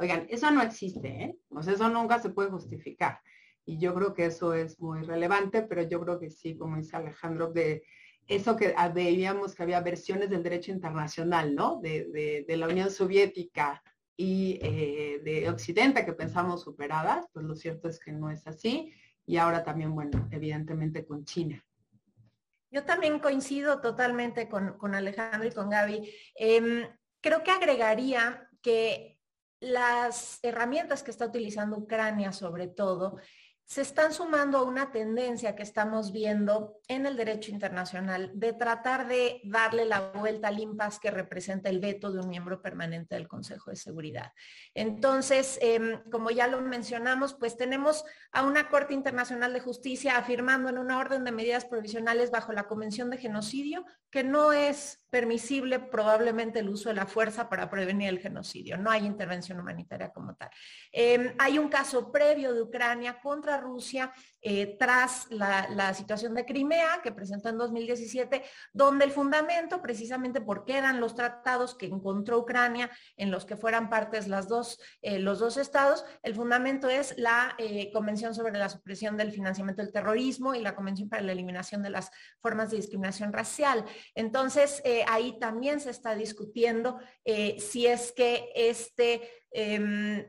Oigan, eso no existe, ¿eh? Sea, eso nunca se puede justificar. Y yo creo que eso es muy relevante, pero yo creo que sí, como dice Alejandro, de eso que veíamos que había versiones del derecho internacional, ¿no? De, la Unión Soviética y eh, de Occidente que pensamos superadas, pues lo cierto es que no es así. Y ahora también, bueno, evidentemente con China. Yo también coincido totalmente con, Alejandro y con Gaby. Em, creo que agregaría que las herramientas que está utilizando Ucrania sobre todo se están sumando a una tendencia que estamos viendo en el derecho internacional de tratar de darle la vuelta al impasse que representa el veto de un miembro permanente del Consejo de Seguridad. Entonces, em, como ya lo mencionamos, pues tenemos a una Corte Internacional de Justicia afirmando en una orden de medidas provisionales bajo la Convención de Genocidio que no es permisible probablemente el uso de la fuerza para prevenir el genocidio. No hay intervención humanitaria como tal. Em, hay un caso previo de Ucrania contra Rusia eh, tras la, situación de Crimea que presentó en 2017, donde el fundamento, precisamente porque eran los tratados que encontró Ucrania en los que fueran partes las dos, eh, los dos estados, el fundamento es la eh, Convención sobre la supresión del financiamiento del terrorismo y la Convención para la eliminación de las formas de discriminación racial. Entonces, ahí también se está discutiendo si es que este Em,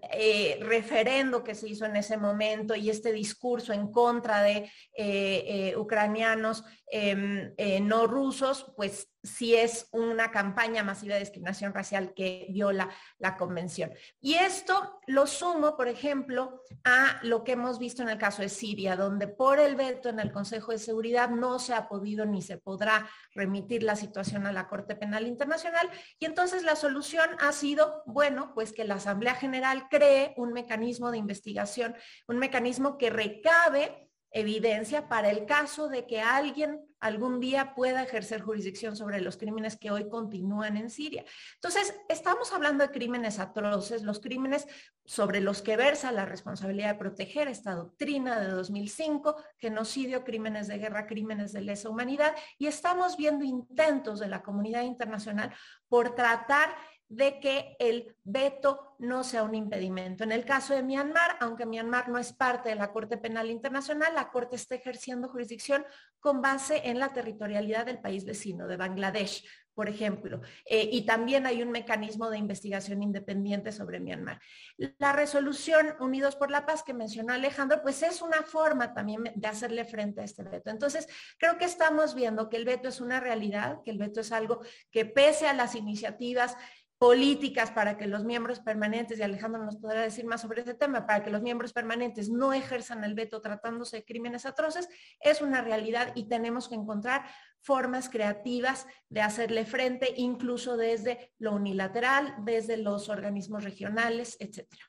referendo que se hizo en ese momento y este discurso en contra de eh, eh, ucranianos em, no rusos, pues si es una campaña masiva de discriminación racial que viola la convención. Y esto lo sumo, por ejemplo, a lo que hemos visto en el caso de Siria, donde por el veto en el Consejo de Seguridad no se ha podido ni se podrá remitir la situación a la Corte Penal Internacional. Y entonces la solución ha sido, bueno, pues que la Asamblea General cree un mecanismo de investigación, un mecanismo que recabe evidencia para el caso de que alguien algún día pueda ejercer jurisdicción sobre los crímenes que hoy continúan en Siria. Entonces, estamos hablando de crímenes atroces, los crímenes sobre los que versa la responsabilidad de proteger esta doctrina de 2005, genocidio, crímenes de guerra, crímenes de lesa humanidad, y estamos viendo intentos de la comunidad internacional por tratar de que el veto no sea un impedimento. En el caso de Myanmar, aunque Myanmar no es parte de la Corte Penal Internacional, la Corte está ejerciendo jurisdicción con base en la territorialidad del país vecino, de Bangladesh, por ejemplo. Eh, y también hay un mecanismo de investigación independiente sobre Myanmar. La resolución Unidos por la Paz que mencionó Alejandro, pues es una forma también de hacerle frente a este veto. Entonces, creo que estamos viendo que el veto es una realidad, que el veto es algo que pese a las iniciativas políticas para que los miembros permanentes, y Alejandro nos podrá decir más sobre ese tema, para que los miembros permanentes no ejerzan el veto tratándose de crímenes atroces, es una realidad y tenemos que encontrar formas creativas de hacerle frente, incluso desde lo unilateral, desde los organismos regionales, etcétera.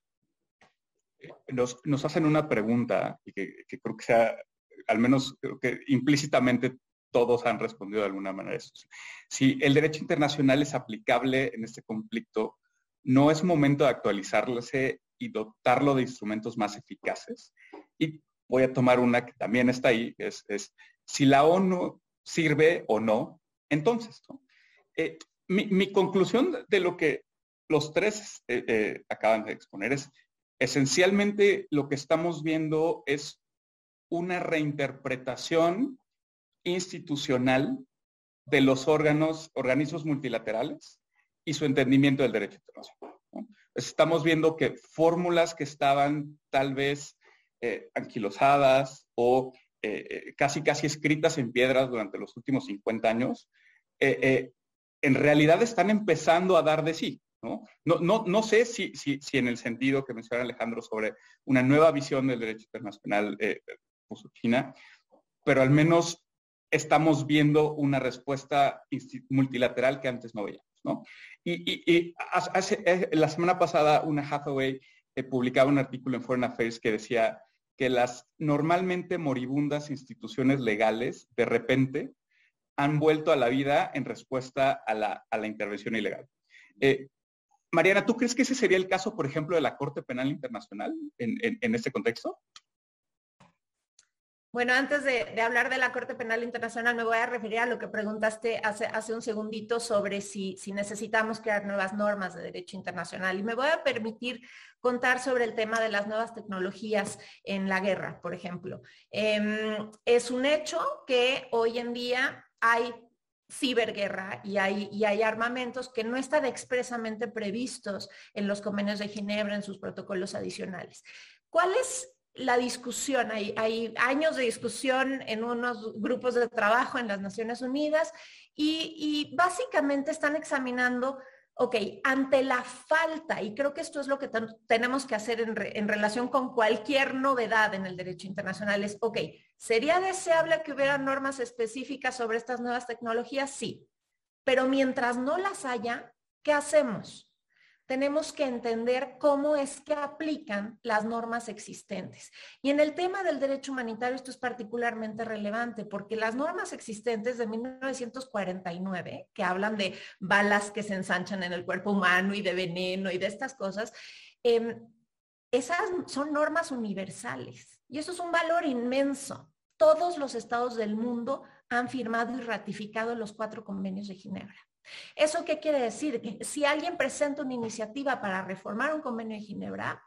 Nos, hacen una pregunta y que, que creo que sea, al menos creo que implícitamente todos han respondido de alguna manera eso. Si el derecho internacional es aplicable en este conflicto, no es momento de actualizarse y dotarlo de instrumentos más eficaces. Y voy a tomar una que también está ahí, es, si la ONU sirve o no, entonces, eh, mi, conclusión de lo que los tres eh, eh, acaban de exponer es, esencialmente lo que estamos viendo es una reinterpretación institucional de los órganos, organismos multilaterales y su entendimiento del derecho internacional. Estamos viendo que fórmulas que estaban tal vez eh, anquilosadas o eh, eh, casi casi escritas en piedras durante los últimos 50 años, en realidad están empezando a dar de sí. ¿no? No, no, no sé si, si, si, en el sentido que menciona Alejandro sobre una nueva visión del derecho internacional eh, China, pero al menos estamos viendo una respuesta multilateral que antes no veíamos. ¿no? Y, eh, la semana pasada una Hathaway eh, publicaba un artículo en Foreign Affairs que decía que las normalmente moribundas instituciones legales de repente han vuelto a la vida en respuesta a la, intervención ilegal. Eh, Mariana, ¿tú crees que ese sería el caso, por ejemplo, de la Corte Penal Internacional en este contexto? Bueno, antes de, hablar de la Corte Penal Internacional, me voy a referir a lo que preguntaste hace, un segundito sobre si, si, necesitamos crear nuevas normas de derecho internacional. Y me voy a permitir contar sobre el tema de las nuevas tecnologías en la guerra, por ejemplo. Em, es un hecho que hoy en día hay ciberguerra y hay, y hay armamentos que no están expresamente previstos en los convenios de Ginebra, en sus protocolos adicionales. ¿Cuál es la discusión, hay, años de discusión en unos grupos de trabajo en las Naciones Unidas y, básicamente están examinando, ok, ante la falta, y creo que esto es lo que tenemos que hacer en, en relación con cualquier novedad en el derecho internacional, es, ok, ¿sería deseable que hubiera normas específicas sobre estas nuevas tecnologías? Sí, pero mientras no las haya, ¿qué hacemos? Tenemos que entender cómo es que aplican las normas existentes. Y en el tema del derecho humanitario esto es particularmente relevante porque las normas existentes de 1949, que hablan de balas que se ensanchan en el cuerpo humano y de veneno y de estas cosas, em, esas son normas universales y eso es un valor inmenso. Todos los estados del mundo han firmado y ratificado los cuatro convenios de Ginebra. ¿Eso qué quiere decir? Que si alguien presenta una iniciativa para reformar un convenio de Ginebra,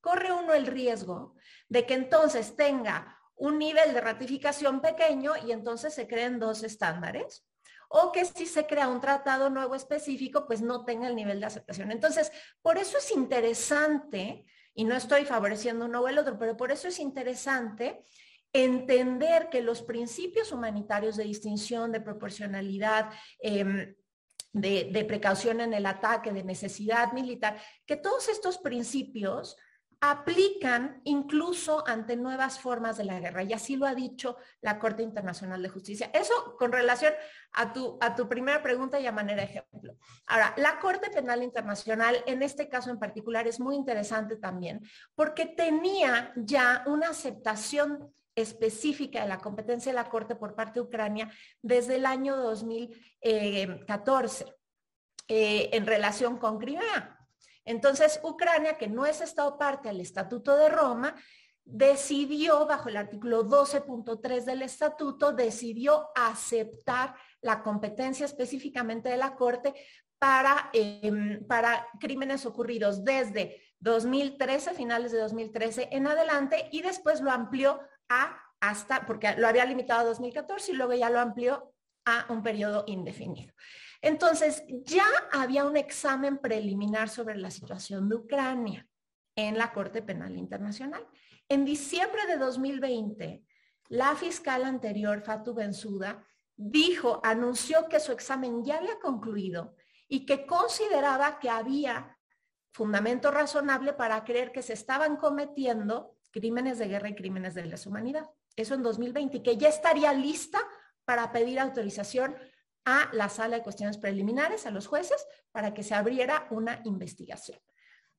corre uno el riesgo de que entonces tenga un nivel de ratificación pequeño y entonces se creen dos estándares o que si se crea un tratado nuevo específico, pues no tenga el nivel de aceptación. Entonces, por eso es interesante, y no estoy favoreciendo uno o el otro, pero por eso es interesante entender que los principios humanitarios de distinción, de proporcionalidad, eh, de, precaución en el ataque, de necesidad militar, que todos estos principios aplican incluso ante nuevas formas de la guerra. Y así lo ha dicho la Corte Internacional de Justicia. Eso con relación a tu, a tu primera pregunta y a manera de ejemplo. Ahora, la Corte Penal Internacional, en este caso en particular, es muy interesante también porque tenía ya una aceptación específica de la competencia de la Corte por parte de Ucrania desde el año 2014 eh, en relación con Crimea. Entonces, Ucrania, que no es Estado parte del Estatuto de Roma, decidió, bajo el artículo 12.3 del Estatuto, decidió aceptar la competencia específicamente de la Corte para, em, para crímenes ocurridos desde 2013, finales de 2013 en adelante, y después lo amplió a hasta, porque lo había limitado a 2014 y luego ya lo amplió a un periodo indefinido. Entonces, ya había un examen preliminar sobre la situación de Ucrania en la Corte Penal Internacional. En diciembre de 2020, la fiscal anterior, Fatu Bensuda, dijo, anunció que su examen ya había concluido y que consideraba que había fundamento razonable para creer que se estaban cometiendo crímenes de guerra y crímenes de lesa humanidad. Eso en 2020, que ya estaría lista para pedir autorización a la sala de cuestiones preliminares, a los jueces, para que se abriera una investigación.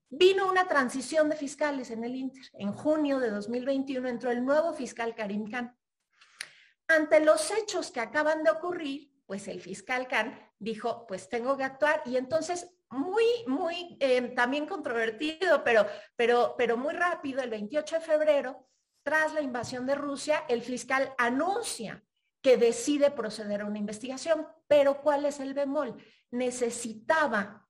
Vino una transición de fiscales en el Inter. En junio de 2021 entró el nuevo fiscal Karim Khan. Ante los hechos que acaban de ocurrir, pues el fiscal Khan dijo, pues tengo que actuar y entonces muy, muy eh, también controvertido, pero, pero, pero muy rápido, el 28 de febrero, tras la invasión de Rusia, el fiscal anuncia que decide proceder a una investigación, pero ¿cuál es el bemol? Necesitaba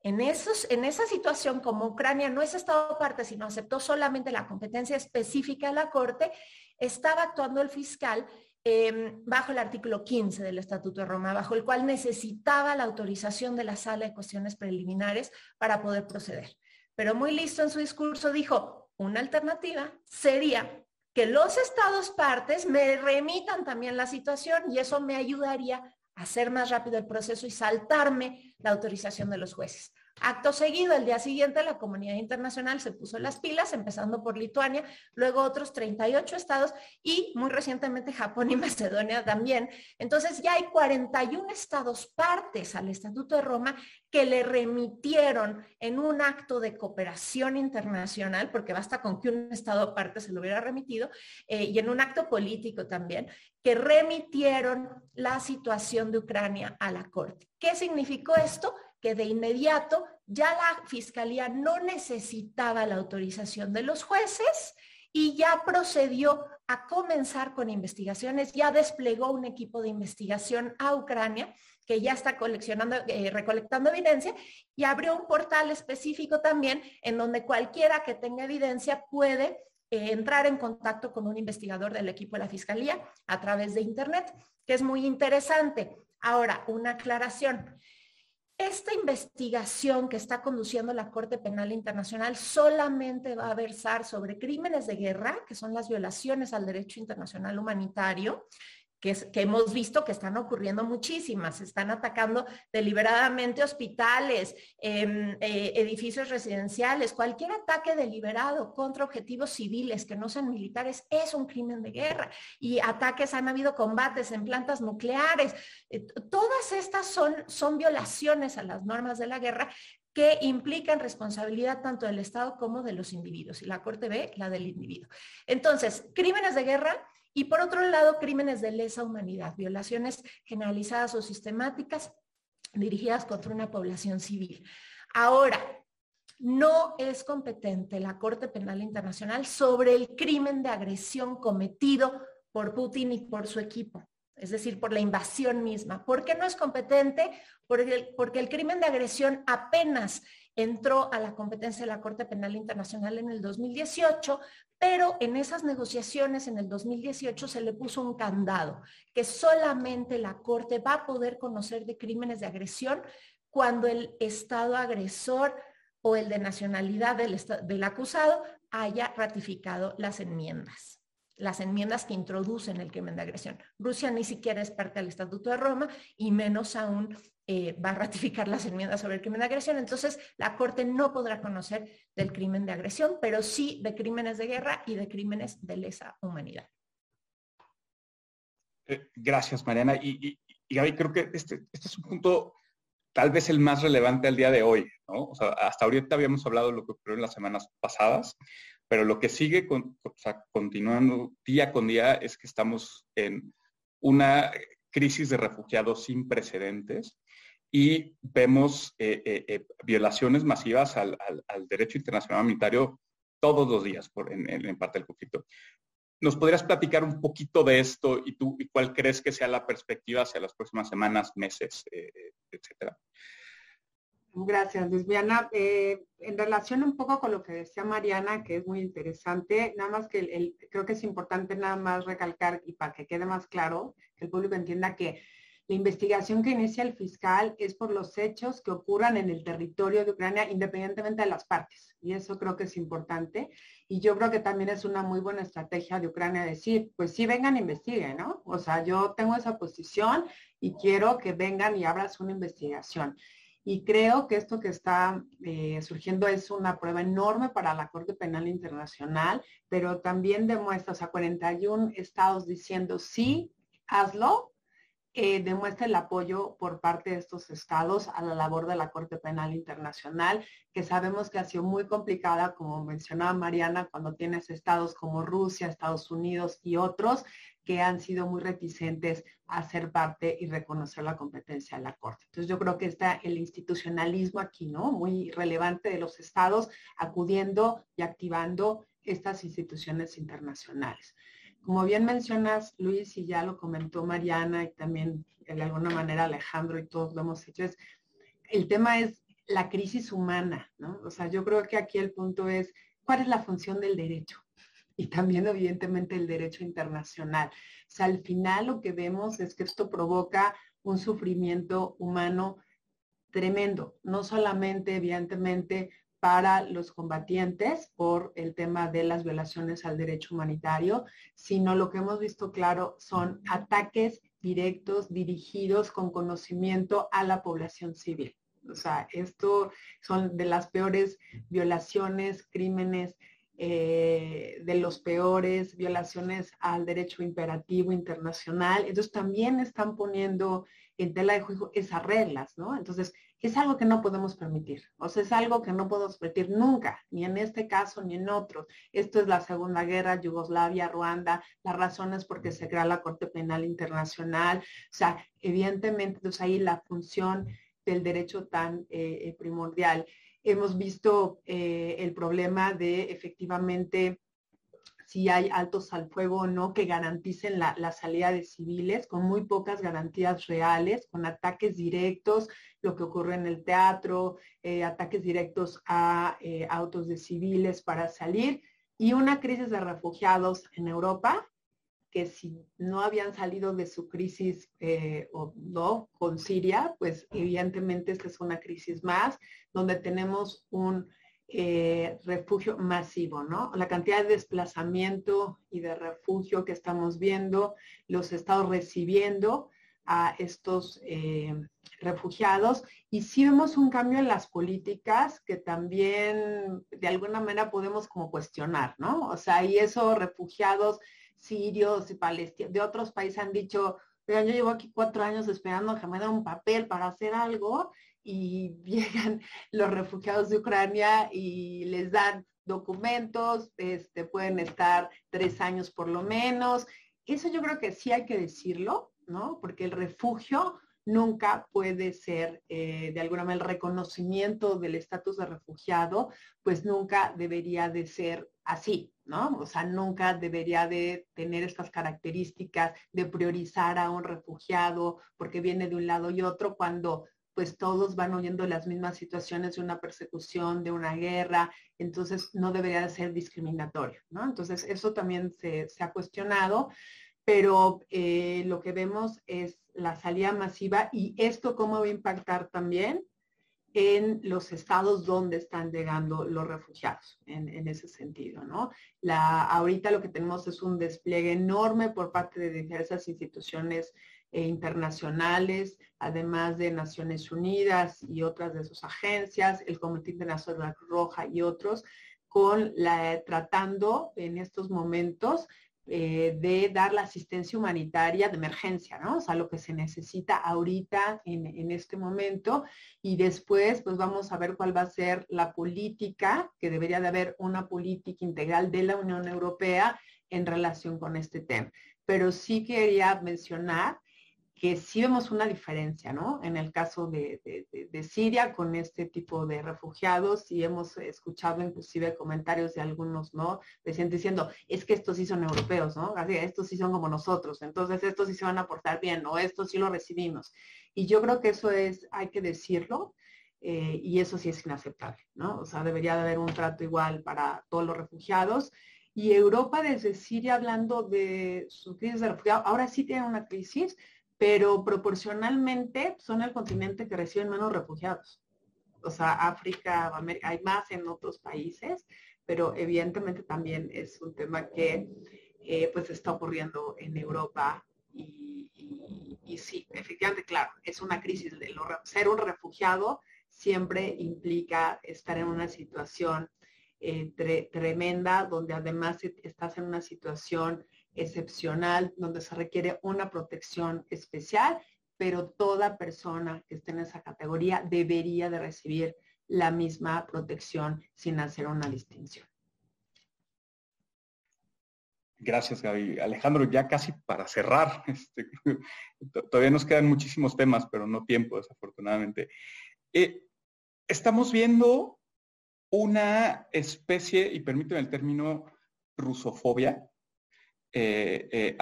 en, esos, en esa situación, como Ucrania no es Estado parte, sino aceptó solamente la competencia específica de la Corte, estaba actuando el fiscal Em, bajo el artículo 15 del Estatuto de Roma, bajo el cual necesitaba la autorización de la sala de cuestiones preliminares para poder proceder. Pero muy listo en su discurso dijo, una alternativa sería que los estados partes me remitan también la situación y eso me ayudaría a hacer más rápido el proceso y saltarme la autorización de los jueces. Acto seguido, el día siguiente, la comunidad internacional se puso las pilas, empezando por Lituania, luego otros 38 estados y muy recientemente Japón y (laughs) Macedonia también. Entonces ya hay 41 estados partes al Estatuto de Roma que le remitieron en un acto de cooperación internacional, porque basta con que un estado parte se lo hubiera remitido, eh, y en un acto político también, que remitieron la situación de Ucrania a la Corte. ¿Qué significó esto? Que de inmediato ya la fiscalía no necesitaba la autorización de los jueces y ya procedió a comenzar con investigaciones, ya desplegó un equipo de investigación a Ucrania que ya está coleccionando, eh, recolectando evidencia y abrió un portal específico también en donde cualquiera que tenga evidencia puede eh, entrar en contacto con un investigador del equipo de la Fiscalía a través de Internet, que es muy interesante. Ahora, una aclaración. Esta investigación que está conduciendo la Corte Penal Internacional solamente va a versar sobre crímenes de guerra, que son las violaciones al derecho internacional humanitario, que, hemos visto que están ocurriendo muchísimas. Están atacando deliberadamente hospitales, em, eh, edificios residenciales. Cualquier ataque deliberado contra objetivos civiles que no sean militares es un crimen de guerra. Y ataques, han habido combates en plantas nucleares. Eh, todas estas son, son violaciones a las normas de la guerra que implican responsabilidad tanto del Estado como de los individuos. Y la Corte ve la del individuo. Entonces, crímenes de guerra y por otro lado, crímenes de lesa humanidad, violaciones generalizadas o sistemáticas dirigidas contra una población civil. Ahora, no es competente la Corte Penal Internacional sobre el crimen de agresión cometido por Putin y por su equipo, es decir, por la invasión misma. ¿Por qué no es competente? Porque el, porque el crimen de agresión apenas entró a la competencia de la Corte Penal Internacional en el 2018, pero en esas negociaciones en el 2018 se le puso un candado, que solamente la Corte va a poder conocer de crímenes de agresión cuando el Estado agresor o el de nacionalidad del, del acusado haya ratificado las enmiendas las enmiendas que introducen el crimen de agresión. Rusia ni siquiera es parte del Estatuto de Roma y menos aún eh, va a ratificar las enmiendas sobre el crimen de agresión, entonces la Corte no podrá conocer del crimen de agresión, pero sí de crímenes de guerra y de crímenes de lesa humanidad. Eh, gracias, Mariana. Y, y, creo que este, este, es un punto tal vez el más relevante al día de hoy, ¿no? O sea, hasta ahorita habíamos hablado de lo que ocurrió en las semanas pasadas, pero lo que sigue continuando día con día es que estamos en una crisis de refugiados sin precedentes y vemos eh, eh, eh, violaciones masivas al, derecho internacional humanitario todos los días en, parte del conflicto. ¿Nos podrías platicar un poquito de esto y tú cuál crees que sea la perspectiva hacia las próximas semanas, meses, etcétera? Gracias, Luisviana. en relación un poco con lo que decía Mariana, que es muy interesante, nada más que creo que es importante nada más recalcar y para que quede más claro, que el público entienda que la investigación que inicia el fiscal es por los hechos que ocurran en el territorio de Ucrania independientemente de las partes. Y eso creo que es importante. Y yo creo que también es una muy buena estrategia de Ucrania decir, pues sí, vengan, investiguen, ¿no? O sea, yo tengo esa posición y quiero que vengan y abras una investigación. Y creo que esto que está eh, surgiendo es una prueba enorme para la Corte Penal Internacional, pero también demuestra, o sea, 41 estados diciendo, sí, hazlo, demuestra el apoyo por parte de estos estados a la labor de la Corte Penal Internacional, que sabemos que ha sido muy complicada, como mencionaba Mariana, cuando tienes estados como Rusia, Estados Unidos y otros que han sido muy reticentes a ser parte y reconocer la competencia de la Corte. Entonces yo creo que está el institucionalismo aquí, ¿no? Muy relevante de los estados acudiendo y activando estas instituciones internacionales. Como bien mencionas, Luis, y ya lo comentó Mariana y también de alguna manera Alejandro y todos lo hemos hecho, es el tema es la crisis humana, ¿no? O sea, yo creo que aquí el punto es, ¿cuál es la función del derecho? Y también, evidentemente, el derecho internacional. O sea, al final lo que vemos es que esto provoca un sufrimiento humano tremendo, no solamente, evidentemente, para los combatientes por el tema de las violaciones al derecho humanitario, sino lo que hemos visto claro son ataques directos dirigidos con conocimiento a la población civil. O sea, esto son de las peores violaciones, crímenes, eh, de los peores violaciones al derecho imperativo internacional. Entonces también están poniendo en tela de juicio esas reglas, ¿no? Entonces, es algo que no podemos permitir. O sea, es algo que no podemos permitir nunca, ni en este caso ni en otros. Esto es la Segunda Guerra, Yugoslavia, Ruanda, las razones por qué se crea la Corte Penal Internacional. O sea, evidentemente, entonces ahí la función del derecho tan eh, eh, primordial. Hemos visto eh, el problema de efectivamente si hay altos al fuego o no que garanticen la, salida de civiles, con muy pocas garantías reales, con ataques directos, lo que ocurre en el teatro, eh, ataques directos a eh, autos de civiles para salir, y una crisis de refugiados en Europa, que si no habían salido de su crisis eh, o no con Siria, pues evidentemente esta es una crisis más, donde tenemos un eh, refugio masivo, ¿no? La cantidad de desplazamiento y de refugio que estamos viendo, los estados recibiendo a estos eh, refugiados y sí vemos un cambio en las políticas que también de alguna manera podemos como cuestionar, ¿no? O sea, y esos refugiados sirios y palestinos de otros países han dicho, yo llevo aquí cuatro años esperando que me den un papel para hacer algo y (laughs) llegan los refugiados de Ucrania y les dan documentos, este, pueden estar tres años por lo menos. Eso yo creo que sí hay que decirlo, ¿no? Porque el refugio nunca puede ser, eh, de alguna manera, el reconocimiento del estatus de refugiado, pues nunca debería de ser así, ¿no? O sea, nunca debería de tener estas características de priorizar a un refugiado porque viene de un lado y otro cuando pues todos van oyendo las mismas situaciones de una persecución, de una guerra, entonces no debería de ser discriminatorio, ¿no? Entonces eso también se, ha cuestionado, pero eh, lo que vemos es la salida masiva y esto cómo va a impactar también en los estados donde están llegando los refugiados, en, ese sentido, ¿no? La, ahorita lo que tenemos es un despliegue enorme por parte de diversas instituciones internacionales, además de Naciones Unidas y otras de sus agencias, el Comité Internacional Roja y otros, con la, tratando en estos momentos eh, de dar la asistencia humanitaria de emergencia, ¿no? O sea, lo que se necesita ahorita en, en, este momento y después pues vamos a ver cuál va a ser la política, que debería de haber una política integral de la Unión Europea en relación con este tema. Pero sí quería mencionar que sí vemos una diferencia, ¿no? En el caso de, Siria con este tipo de refugiados y hemos escuchado inclusive comentarios de algunos, ¿no? Decían diciendo, es que estos sí son europeos, ¿no? Así, estos sí son como nosotros, entonces estos sí se van a portar bien, o estos sí lo recibimos. Y yo creo que eso es, hay que decirlo, eh, y eso sí es inaceptable, ¿no? O sea, debería de haber un trato igual para todos los refugiados. Y Europa desde Siria hablando de su crisis de refugiados, ahora sí tiene una crisis, pero proporcionalmente son el continente que reciben menos refugiados. O sea, África, América, hay más en otros países, pero evidentemente también es un tema que eh, pues está ocurriendo en Europa y, sí, efectivamente, claro, es una crisis. ser un refugiado siempre implica estar en una situación eh, tremenda, donde además estás en una situación excepcional, donde se requiere una protección especial, pero toda persona que esté en esa categoría debería de recibir la misma protección sin hacer una distinción. Gracias, Gaby. Alejandro, ya casi para cerrar, (laughs) este, todavía nos quedan muchísimos temas, pero no tiempo, desafortunadamente. Eh, estamos viendo una especie, y permíteme el término, rusofobia, eh, eh,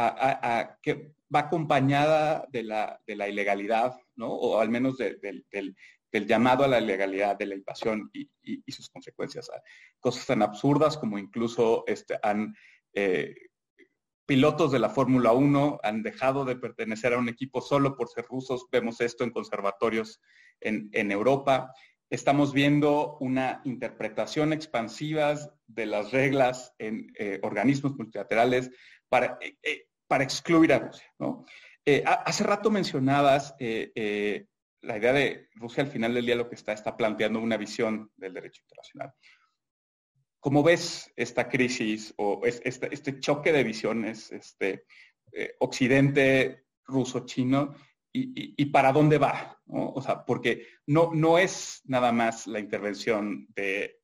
que va acompañada de la, de la, ilegalidad, ¿no? O al menos del, llamado a la ilegalidad, de la invasión y, sus consecuencias. Cosas tan absurdas como incluso este, han... Eh, pilotos de la Fórmula 1 han dejado de pertenecer a un equipo solo por ser rusos. Vemos esto en conservatorios en, en Europa estamos viendo una interpretación expansiva de las reglas en organismos multilaterales para, eh, eh, para excluir a Rusia. ¿no? Eh, hace rato mencionabas la idea de Rusia al final del día lo que está, está planteando una visión del derecho internacional. ¿Cómo ves esta crisis o este, este, choque de visiones, este, occidente, ruso-chino, y, para dónde va? O sea, porque no, no es nada más la intervención de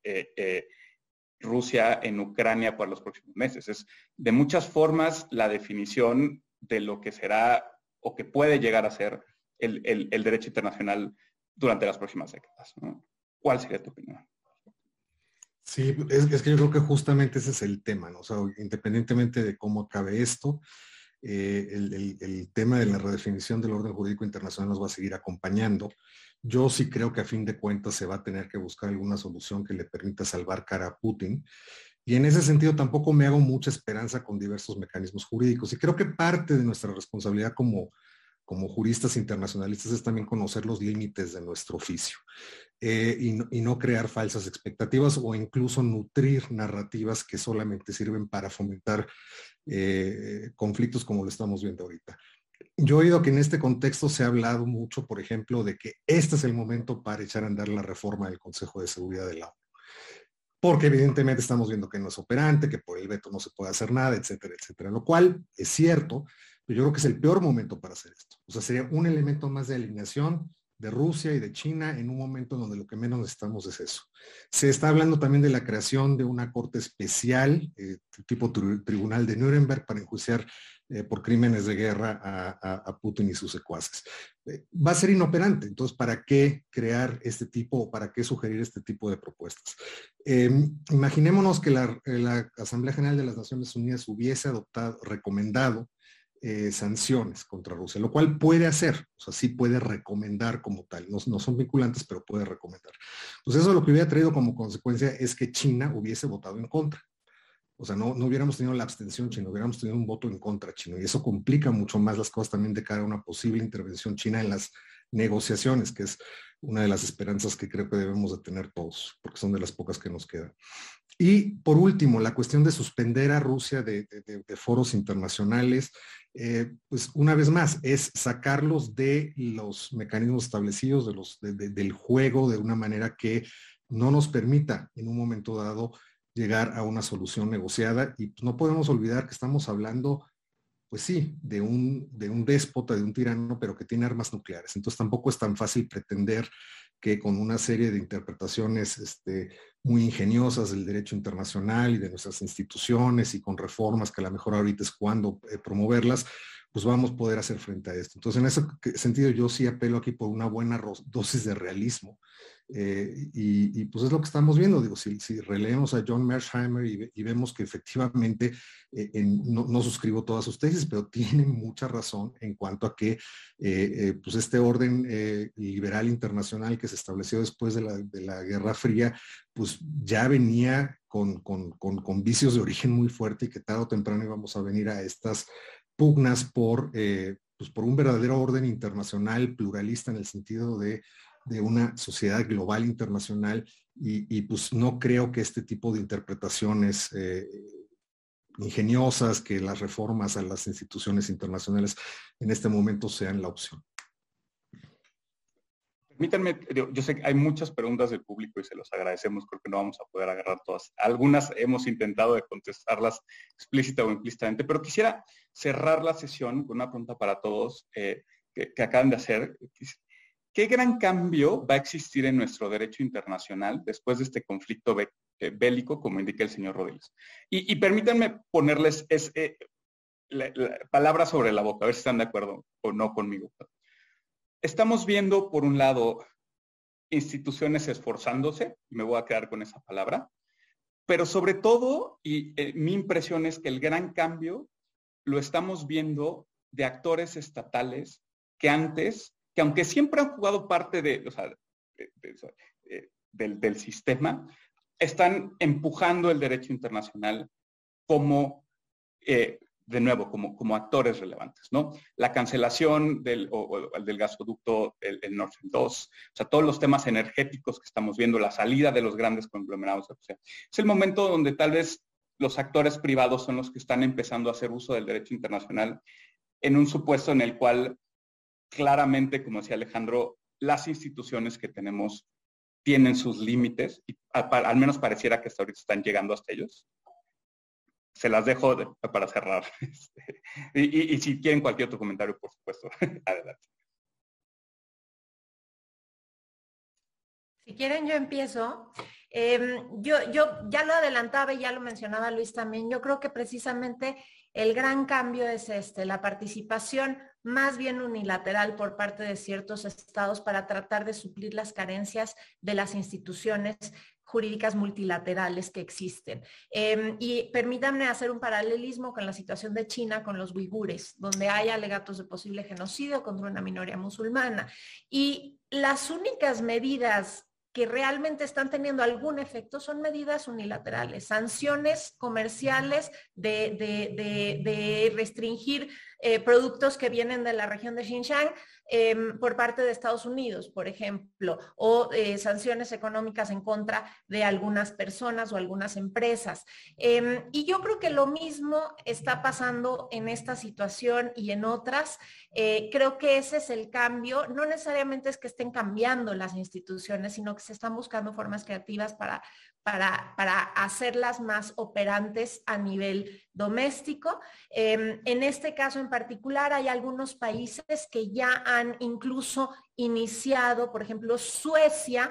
Rusia en Ucrania por los próximos meses, es de muchas formas la definición de lo que será o que puede llegar a ser el, derecho internacional durante las próximas décadas. ¿Cuál sería tu opinión? Sí, es, que yo creo que justamente ese es el tema, ¿no? O sea, independientemente de cómo acabe esto, eh, el, tema de la redefinición del orden jurídico internacional nos va a seguir acompañando. Yo sí creo que a fin de cuentas se va a tener que buscar alguna solución que le permita salvar cara a Putin. Y en ese sentido tampoco me hago mucha esperanza con diversos mecanismos jurídicos. Y creo que parte de nuestra responsabilidad como, como juristas internacionalistas es también conocer los límites de nuestro oficio eh, y, no, crear falsas expectativas o incluso nutrir narrativas que solamente sirven para fomentar eh, conflictos como lo estamos viendo ahorita. Yo he oído que en este contexto se ha hablado mucho, por ejemplo, de que este es el momento para echar a andar la reforma del Consejo de Seguridad de la ONU. Porque evidentemente estamos viendo que no es operante, que por el veto no se puede hacer nada, etcétera, etcétera. Lo cual es cierto, pero yo creo que es el peor momento para hacer esto. O sea, sería un elemento más de alineación de Rusia y de China en un momento donde lo que menos necesitamos es eso. Se está hablando también de la creación de una corte especial, eh, tipo tribunal de Nuremberg, para enjuiciar eh, por crímenes de guerra a, Putin y sus secuaces. Eh, va a ser inoperante, entonces, ¿para qué crear este tipo o para qué sugerir este tipo de propuestas? Em, imaginémonos que la, la Asamblea General de las Naciones Unidas hubiese adoptado, recomendado eh, sanciones contra Rusia, lo cual puede hacer, o sea, sí puede recomendar como tal, no, son vinculantes, pero puede recomendar. Pues eso lo que hubiera traído como consecuencia es que China hubiese votado en contra. O sea, no, no hubiéramos tenido la abstención china, hubiéramos tenido un voto en contra chino. Y eso complica mucho más las cosas también de cara a una posible intervención china en las negociaciones, que es una de las esperanzas que creo que debemos de tener todos, porque son de las pocas que nos quedan. Y por último, la cuestión de suspender a Rusia de, foros internacionales, eh, pues una vez más, es sacarlos de los mecanismos establecidos, de los, del juego, de una manera que no nos permita en un momento dado llegar a una solución negociada. Y pues, no podemos olvidar que estamos hablando, pues sí, de un, de un déspota, de un tirano, pero que tiene armas nucleares. Entonces tampoco es tan fácil pretender que con una serie de interpretaciones este, muy ingeniosas del derecho internacional y de nuestras instituciones y con reformas que a lo mejor ahorita es cuando eh, promoverlas, pues vamos a poder hacer frente a esto. Entonces, en ese sentido, yo sí apelo aquí por una buena dosis de realismo. Eh, y, pues es lo que estamos viendo, digo, si, releemos a John Mersheimer y, vemos que efectivamente, eh, no, suscribo todas sus tesis, pero (laughs) tiene mucha razón en cuanto a que pues este orden liberal internacional que se estableció después de la, de la Guerra Fría, pues ya venía con, con, con, vicios de origen muy fuerte y que tarde o temprano íbamos a venir a estas pugnas por, eh, pues por un verdadero orden internacional pluralista en el sentido de, una sociedad global internacional y, y, pues no creo que este tipo de interpretaciones eh, ingeniosas, que las reformas a las instituciones internacionales en este momento sean la opción. Permítanme, yo sé que hay muchas preguntas del público y se los agradecemos, creo que no vamos a poder agarrar todas. Algunas hemos intentado de contestarlas explícita o implícitamente, pero quisiera cerrar la sesión con una pregunta para todos eh, que, acaban de hacer. ¿Qué gran cambio va a existir en nuestro derecho internacional después de este conflicto eh, bélico, como indica el señor Rodríguez? Y, permítanme ponerles es, eh, sobre la boca, a ver si están de acuerdo o no conmigo estamos viendo, por un lado, instituciones esforzándose, me voy a quedar con esa palabra, pero sobre todo, y eh, mi impresión es que el gran cambio lo estamos viendo de actores estatales que antes, que aunque siempre han jugado parte de, del, del, sistema, están empujando el derecho internacional como eh, de nuevo, como, como actores relevantes, ¿no? La cancelación del, del gasoducto, el, Nord Stream 2, o sea, todos los temas energéticos que estamos viendo, la salida de los grandes conglomerados, o sea, es el momento donde tal vez los actores privados son los que están empezando a hacer uso del derecho internacional en un supuesto en el cual claramente, como decía Alejandro, las instituciones que tenemos tienen sus límites y al menos pareciera que hasta ahorita están llegando hasta ellos. Se las dejo para cerrar. (laughs) Este, y, si quieren cualquier otro comentario, por supuesto, (laughs) adelante. Si quieren, yo empiezo. Em, yo, yo ya lo adelantaba y ya lo mencionaba Luis también. Yo creo que precisamente el gran cambio es este, la participación más bien unilateral por parte de ciertos estados para tratar de suplir las carencias de las instituciones jurídicas multilaterales que existen. Em, y permítanme hacer un paralelismo con la situación de China con los uigures, donde hay alegatos de posible genocidio contra una minoría musulmana. Y las únicas medidas que realmente están teniendo algún efecto son medidas unilaterales, sanciones comerciales de, de restringir eh, productos que vienen de la región de Xinjiang em, por parte de Estados Unidos, por ejemplo, o eh, sanciones económicas en contra de algunas personas o algunas empresas. Em, y yo creo que lo mismo está pasando en esta situación y en otras. Eh, creo que ese es el cambio. No necesariamente es que estén cambiando las instituciones, sino que se están buscando formas creativas para, para, para hacerlas más operantes a nivel doméstico. Em, en este caso en particular hay algunos países que ya han incluso iniciado, por ejemplo, Suecia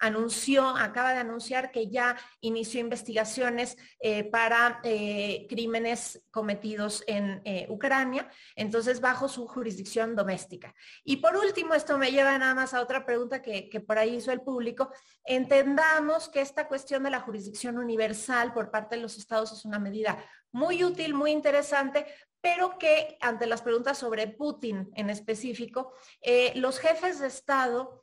anunció, acaba de anunciar que ya inició investigaciones eh, para eh, crímenes cometidos en eh, Ucrania, entonces bajo su jurisdicción doméstica. Y por último, esto me lleva nada más a otra pregunta que, que por ahí hizo el público. Entendamos que esta cuestión de la jurisdicción universal por parte de los estados es una medida muy útil, muy interesante, pero que ante las preguntas sobre Putin en específico, los jefes de Estado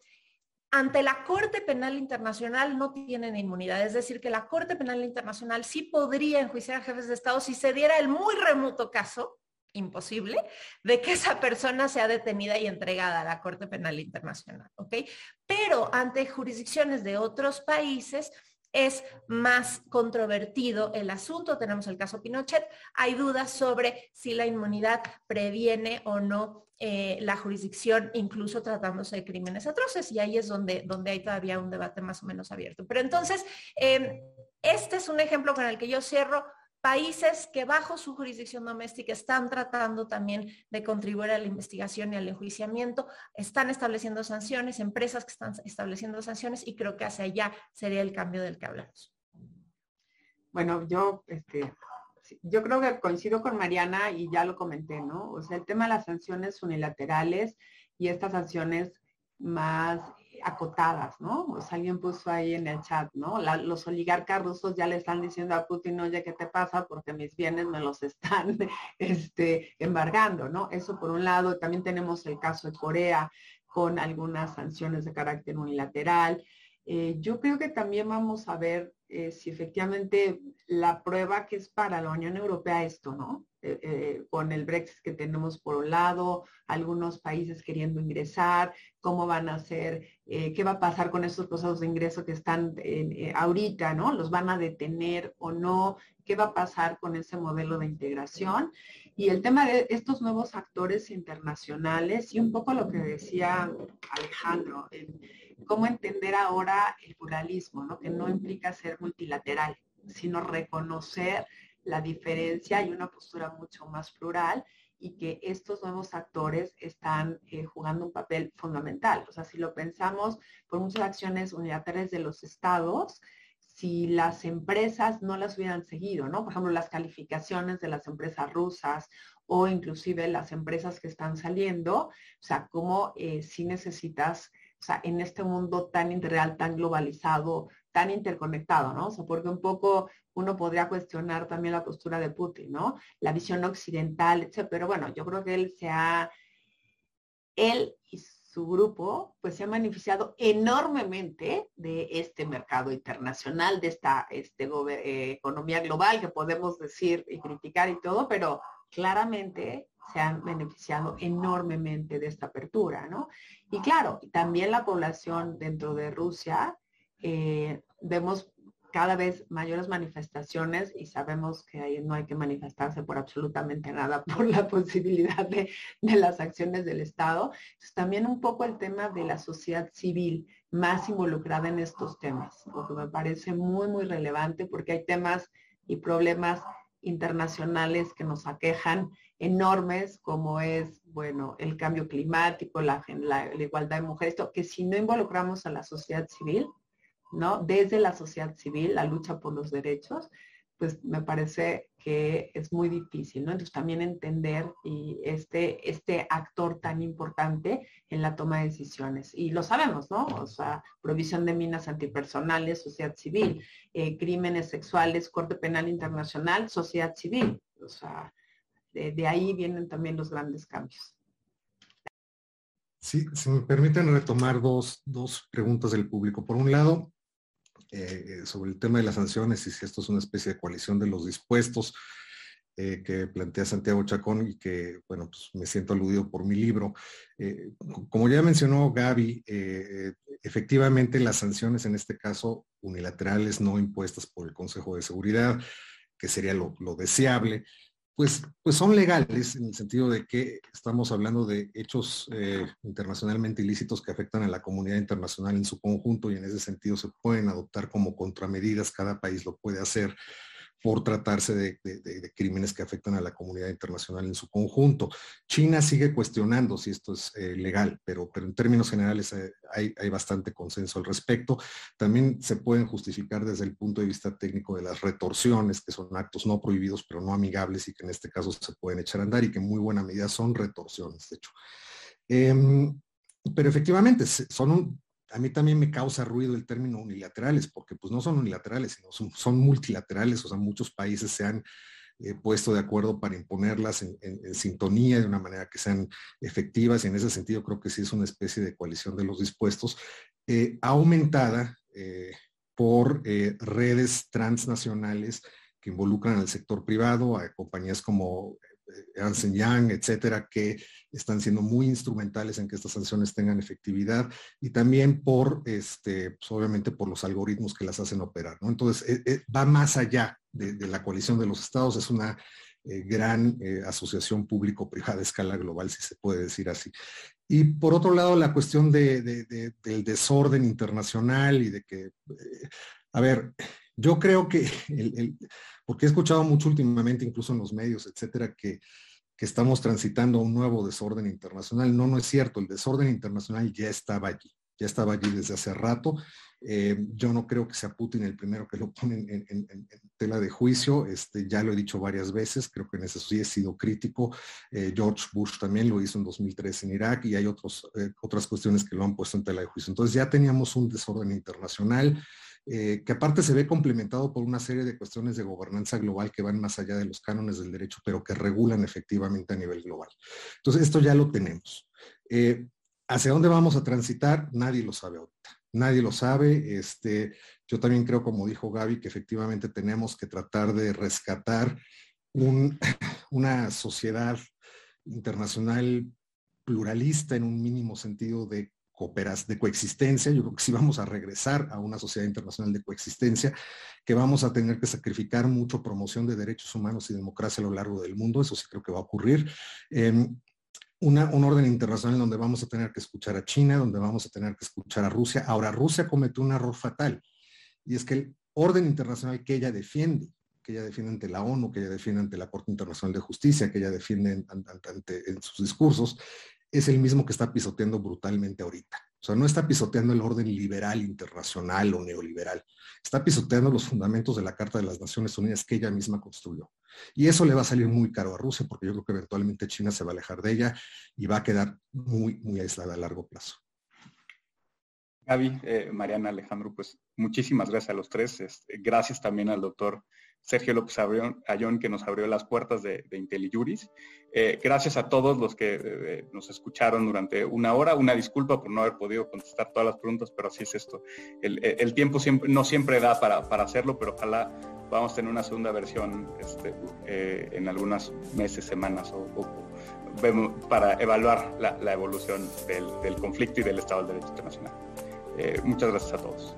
ante la Corte Penal Internacional no tienen inmunidad. Es decir, que la Corte Penal Internacional sí podría enjuiciar a jefes de Estado si se diera el muy remoto caso, imposible, de que esa persona sea detenida y entregada a la Corte Penal Internacional. ¿Ok? Pero ante jurisdicciones de otros países, es más controvertido el asunto. Tenemos el caso Pinochet. Hay dudas sobre si la inmunidad previene o no eh, la jurisdicción, incluso tratándose de crímenes atroces. Y ahí es donde, donde hay todavía un debate más o menos abierto. Pero entonces, em, este es un ejemplo con el que yo cierro países que bajo su jurisdicción doméstica están tratando también de contribuir a la investigación y al enjuiciamiento, están estableciendo sanciones, empresas que están estableciendo sanciones y creo que hacia allá sería el cambio del que hablamos. Bueno, yo, este, yo creo que coincido con Mariana y ya lo comenté, ¿no? O sea, el tema de las sanciones unilaterales y estas sanciones más acotadas, ¿no? O sea, alguien puso ahí en el chat, ¿no? los oligarcas rusos ya le están diciendo a Putin, oye, ¿qué te pasa? Porque mis bienes me los están (laughs) este, embargando, ¿no? Eso por un lado. También tenemos el caso de Corea con algunas sanciones de carácter unilateral. Eh, yo creo que también vamos a ver eh, si efectivamente la prueba que es para la Unión Europea esto, ¿no? Eh, con el Brexit que tenemos por un lado, algunos países queriendo ingresar, cómo van a ser, qué va a pasar con estos procesos de ingreso que están ahorita, ¿no? ¿Los van a detener o no? ¿Qué va a pasar con ese modelo de integración? Y el tema de estos nuevos actores internacionales y un poco lo que decía Alejandro, cómo entender ahora el pluralismo, ¿no? que no implica ser multilateral, sino reconocer la diferencia y una postura mucho más plural y que estos nuevos actores están eh, jugando un papel fundamental. O sea, si lo pensamos por muchas acciones unilaterales de los estados, si las empresas no las hubieran seguido, ¿no? Por ejemplo, las calificaciones de las empresas rusas o inclusive las empresas que están saliendo, o sea, cómo eh, si necesitas o sea, en este mundo tan interreal, tan globalizado, tan interconectado, ¿no? O sea, porque un poco uno podría cuestionar también la postura de Putin, ¿no? La visión occidental, etc. Pero bueno, yo creo que él se ha, él y su grupo, pues se ha beneficiado enormemente de este mercado internacional, de esta este, eh, economía global que podemos decir y criticar y todo, pero claramente se han beneficiado enormemente de esta apertura, ¿no? Y claro, también la población dentro de Rusia, eh, vemos cada vez mayores manifestaciones y sabemos que ahí no hay que manifestarse por absolutamente nada (laughs) por la posibilidad de, las acciones del Estado. también un poco el tema de la sociedad civil más involucrada en estos temas, lo que me parece muy, muy relevante porque hay temas y problemas internacionales que nos aquejan enormes como es, bueno, el cambio climático, la, igualdad de mujeres, que si no involucramos a la sociedad civil, ¿no? Desde la sociedad civil, la lucha por los derechos, pues me parece que es muy difícil, ¿no? Entonces también entender y este, este actor tan importante en la toma de decisiones. Y lo sabemos, ¿no? O sea, provisión de minas antipersonales, sociedad civil, eh, crímenes sexuales, Corte Penal Internacional, sociedad civil. O sea, de, ahí vienen también los grandes cambios. Sí, si me permiten retomar dos, dos preguntas del público. Por un lado, eh, sobre el tema de las sanciones y si esto es una especie de coalición de los dispuestos eh, que plantea Santiago Chacón y que, bueno, pues me siento aludido por mi libro. Eh, como ya mencionó Gaby, efectivamente las sanciones en este caso unilaterales no impuestas por el Consejo de Seguridad, que sería lo deseable, pues, pues son legales en el sentido de que estamos hablando de hechos eh, internacionalmente ilícitos que afectan a la comunidad internacional en su conjunto y en ese sentido se pueden adoptar como contramedidas, cada país lo puede hacer por tratarse de, crímenes que afectan a la comunidad internacional en su conjunto. China sigue cuestionando si esto es eh, legal, pero, en términos generales eh, hay, hay, bastante consenso al respecto. También se pueden justificar desde el punto de vista técnico de las retorsiones, que son actos no prohibidos, pero no amigables y que en este caso se pueden echar a andar y que en muy buena medida son retorsiones, de hecho. Em, pero efectivamente, son un, a mí también me causa ruido el término unilaterales, porque pues no son unilaterales, sino son, multilaterales, o sea, muchos países se han eh, puesto de acuerdo para imponerlas en, sintonía de una manera que sean efectivas y en ese sentido creo que sí es una especie de coalición de los dispuestos, eh, aumentada eh, por redes transnacionales que involucran al sector privado, a compañías como Ernst Young, etcétera, que están siendo muy instrumentales en que estas sanciones tengan efectividad y también por, este, pues, obviamente, por los algoritmos que las hacen operar. ¿no? Entonces, eh, eh, va más allá de, la coalición de los estados, es una eh, gran asociación público-privada a escala global, si se puede decir así. Y por otro lado, la cuestión del desorden internacional y de que, a ver, yo creo que el porque he escuchado mucho últimamente, incluso en los medios, etcétera, que, estamos transitando un nuevo desorden internacional. No, no es cierto, el desorden internacional ya estaba allí, ya estaba allí desde hace rato. Eh, yo no creo que sea Putin el primero que lo pone en, tela de juicio, este, ya lo he dicho varias veces, creo que en eso sí he sido crítico. Eh, George Bush también lo hizo en 2003 en Irak y hay otros, eh, otras cuestiones que lo han puesto en tela de juicio. Entonces ya teníamos un desorden internacional. Eh, que aparte se ve complementado por una serie de cuestiones de gobernanza global que van más allá de los cánones del derecho, pero que regulan efectivamente a nivel global. Entonces, esto ya lo tenemos. Eh, ¿Hacia dónde vamos a transitar? Nadie lo sabe ahorita. Nadie lo sabe. Este, yo también creo, como dijo Gaby, que efectivamente tenemos que tratar de rescatar (laughs) una sociedad internacional pluralista en un mínimo sentido de de coexistencia. Yo creo que sí vamos a regresar a una sociedad internacional de coexistencia, que vamos a tener que sacrificar mucho promoción de derechos humanos y democracia a lo largo del mundo. Eso sí creo que va a ocurrir. Em, una, un orden internacional donde vamos a tener que escuchar a China, donde vamos a tener que escuchar a Rusia. Ahora, Rusia cometió un error fatal y es que el orden internacional que ella defiende, que ella defiende ante la ONU, que ella defiende ante la Corte Internacional de Justicia, que ella defiende ante, en sus discursos, es el mismo que está pisoteando brutalmente ahorita. O sea, no está pisoteando el orden liberal internacional o neoliberal, está pisoteando los fundamentos de la Carta de las Naciones Unidas que ella misma construyó. Y eso le va a salir muy caro a Rusia porque yo creo que eventualmente China se va a alejar de ella y va a quedar muy, muy aislada a largo plazo. Gaby, eh, Mariana, Alejandro, pues muchísimas gracias a los tres. Este, gracias también al doctor Sergio López Ayón, que nos abrió las puertas de, de IntelliJuris. Eh, gracias a todos los que eh, nos escucharon durante una hora. Una disculpa por no haber podido contestar todas las preguntas, pero así es esto. El, tiempo no siempre da para, hacerlo, pero ojalá vamos a tener una segunda versión este, eh, en algunos meses, semanas o, para evaluar la, evolución del, del conflicto y del Estado del Derecho Internacional. muchas gracias a todos.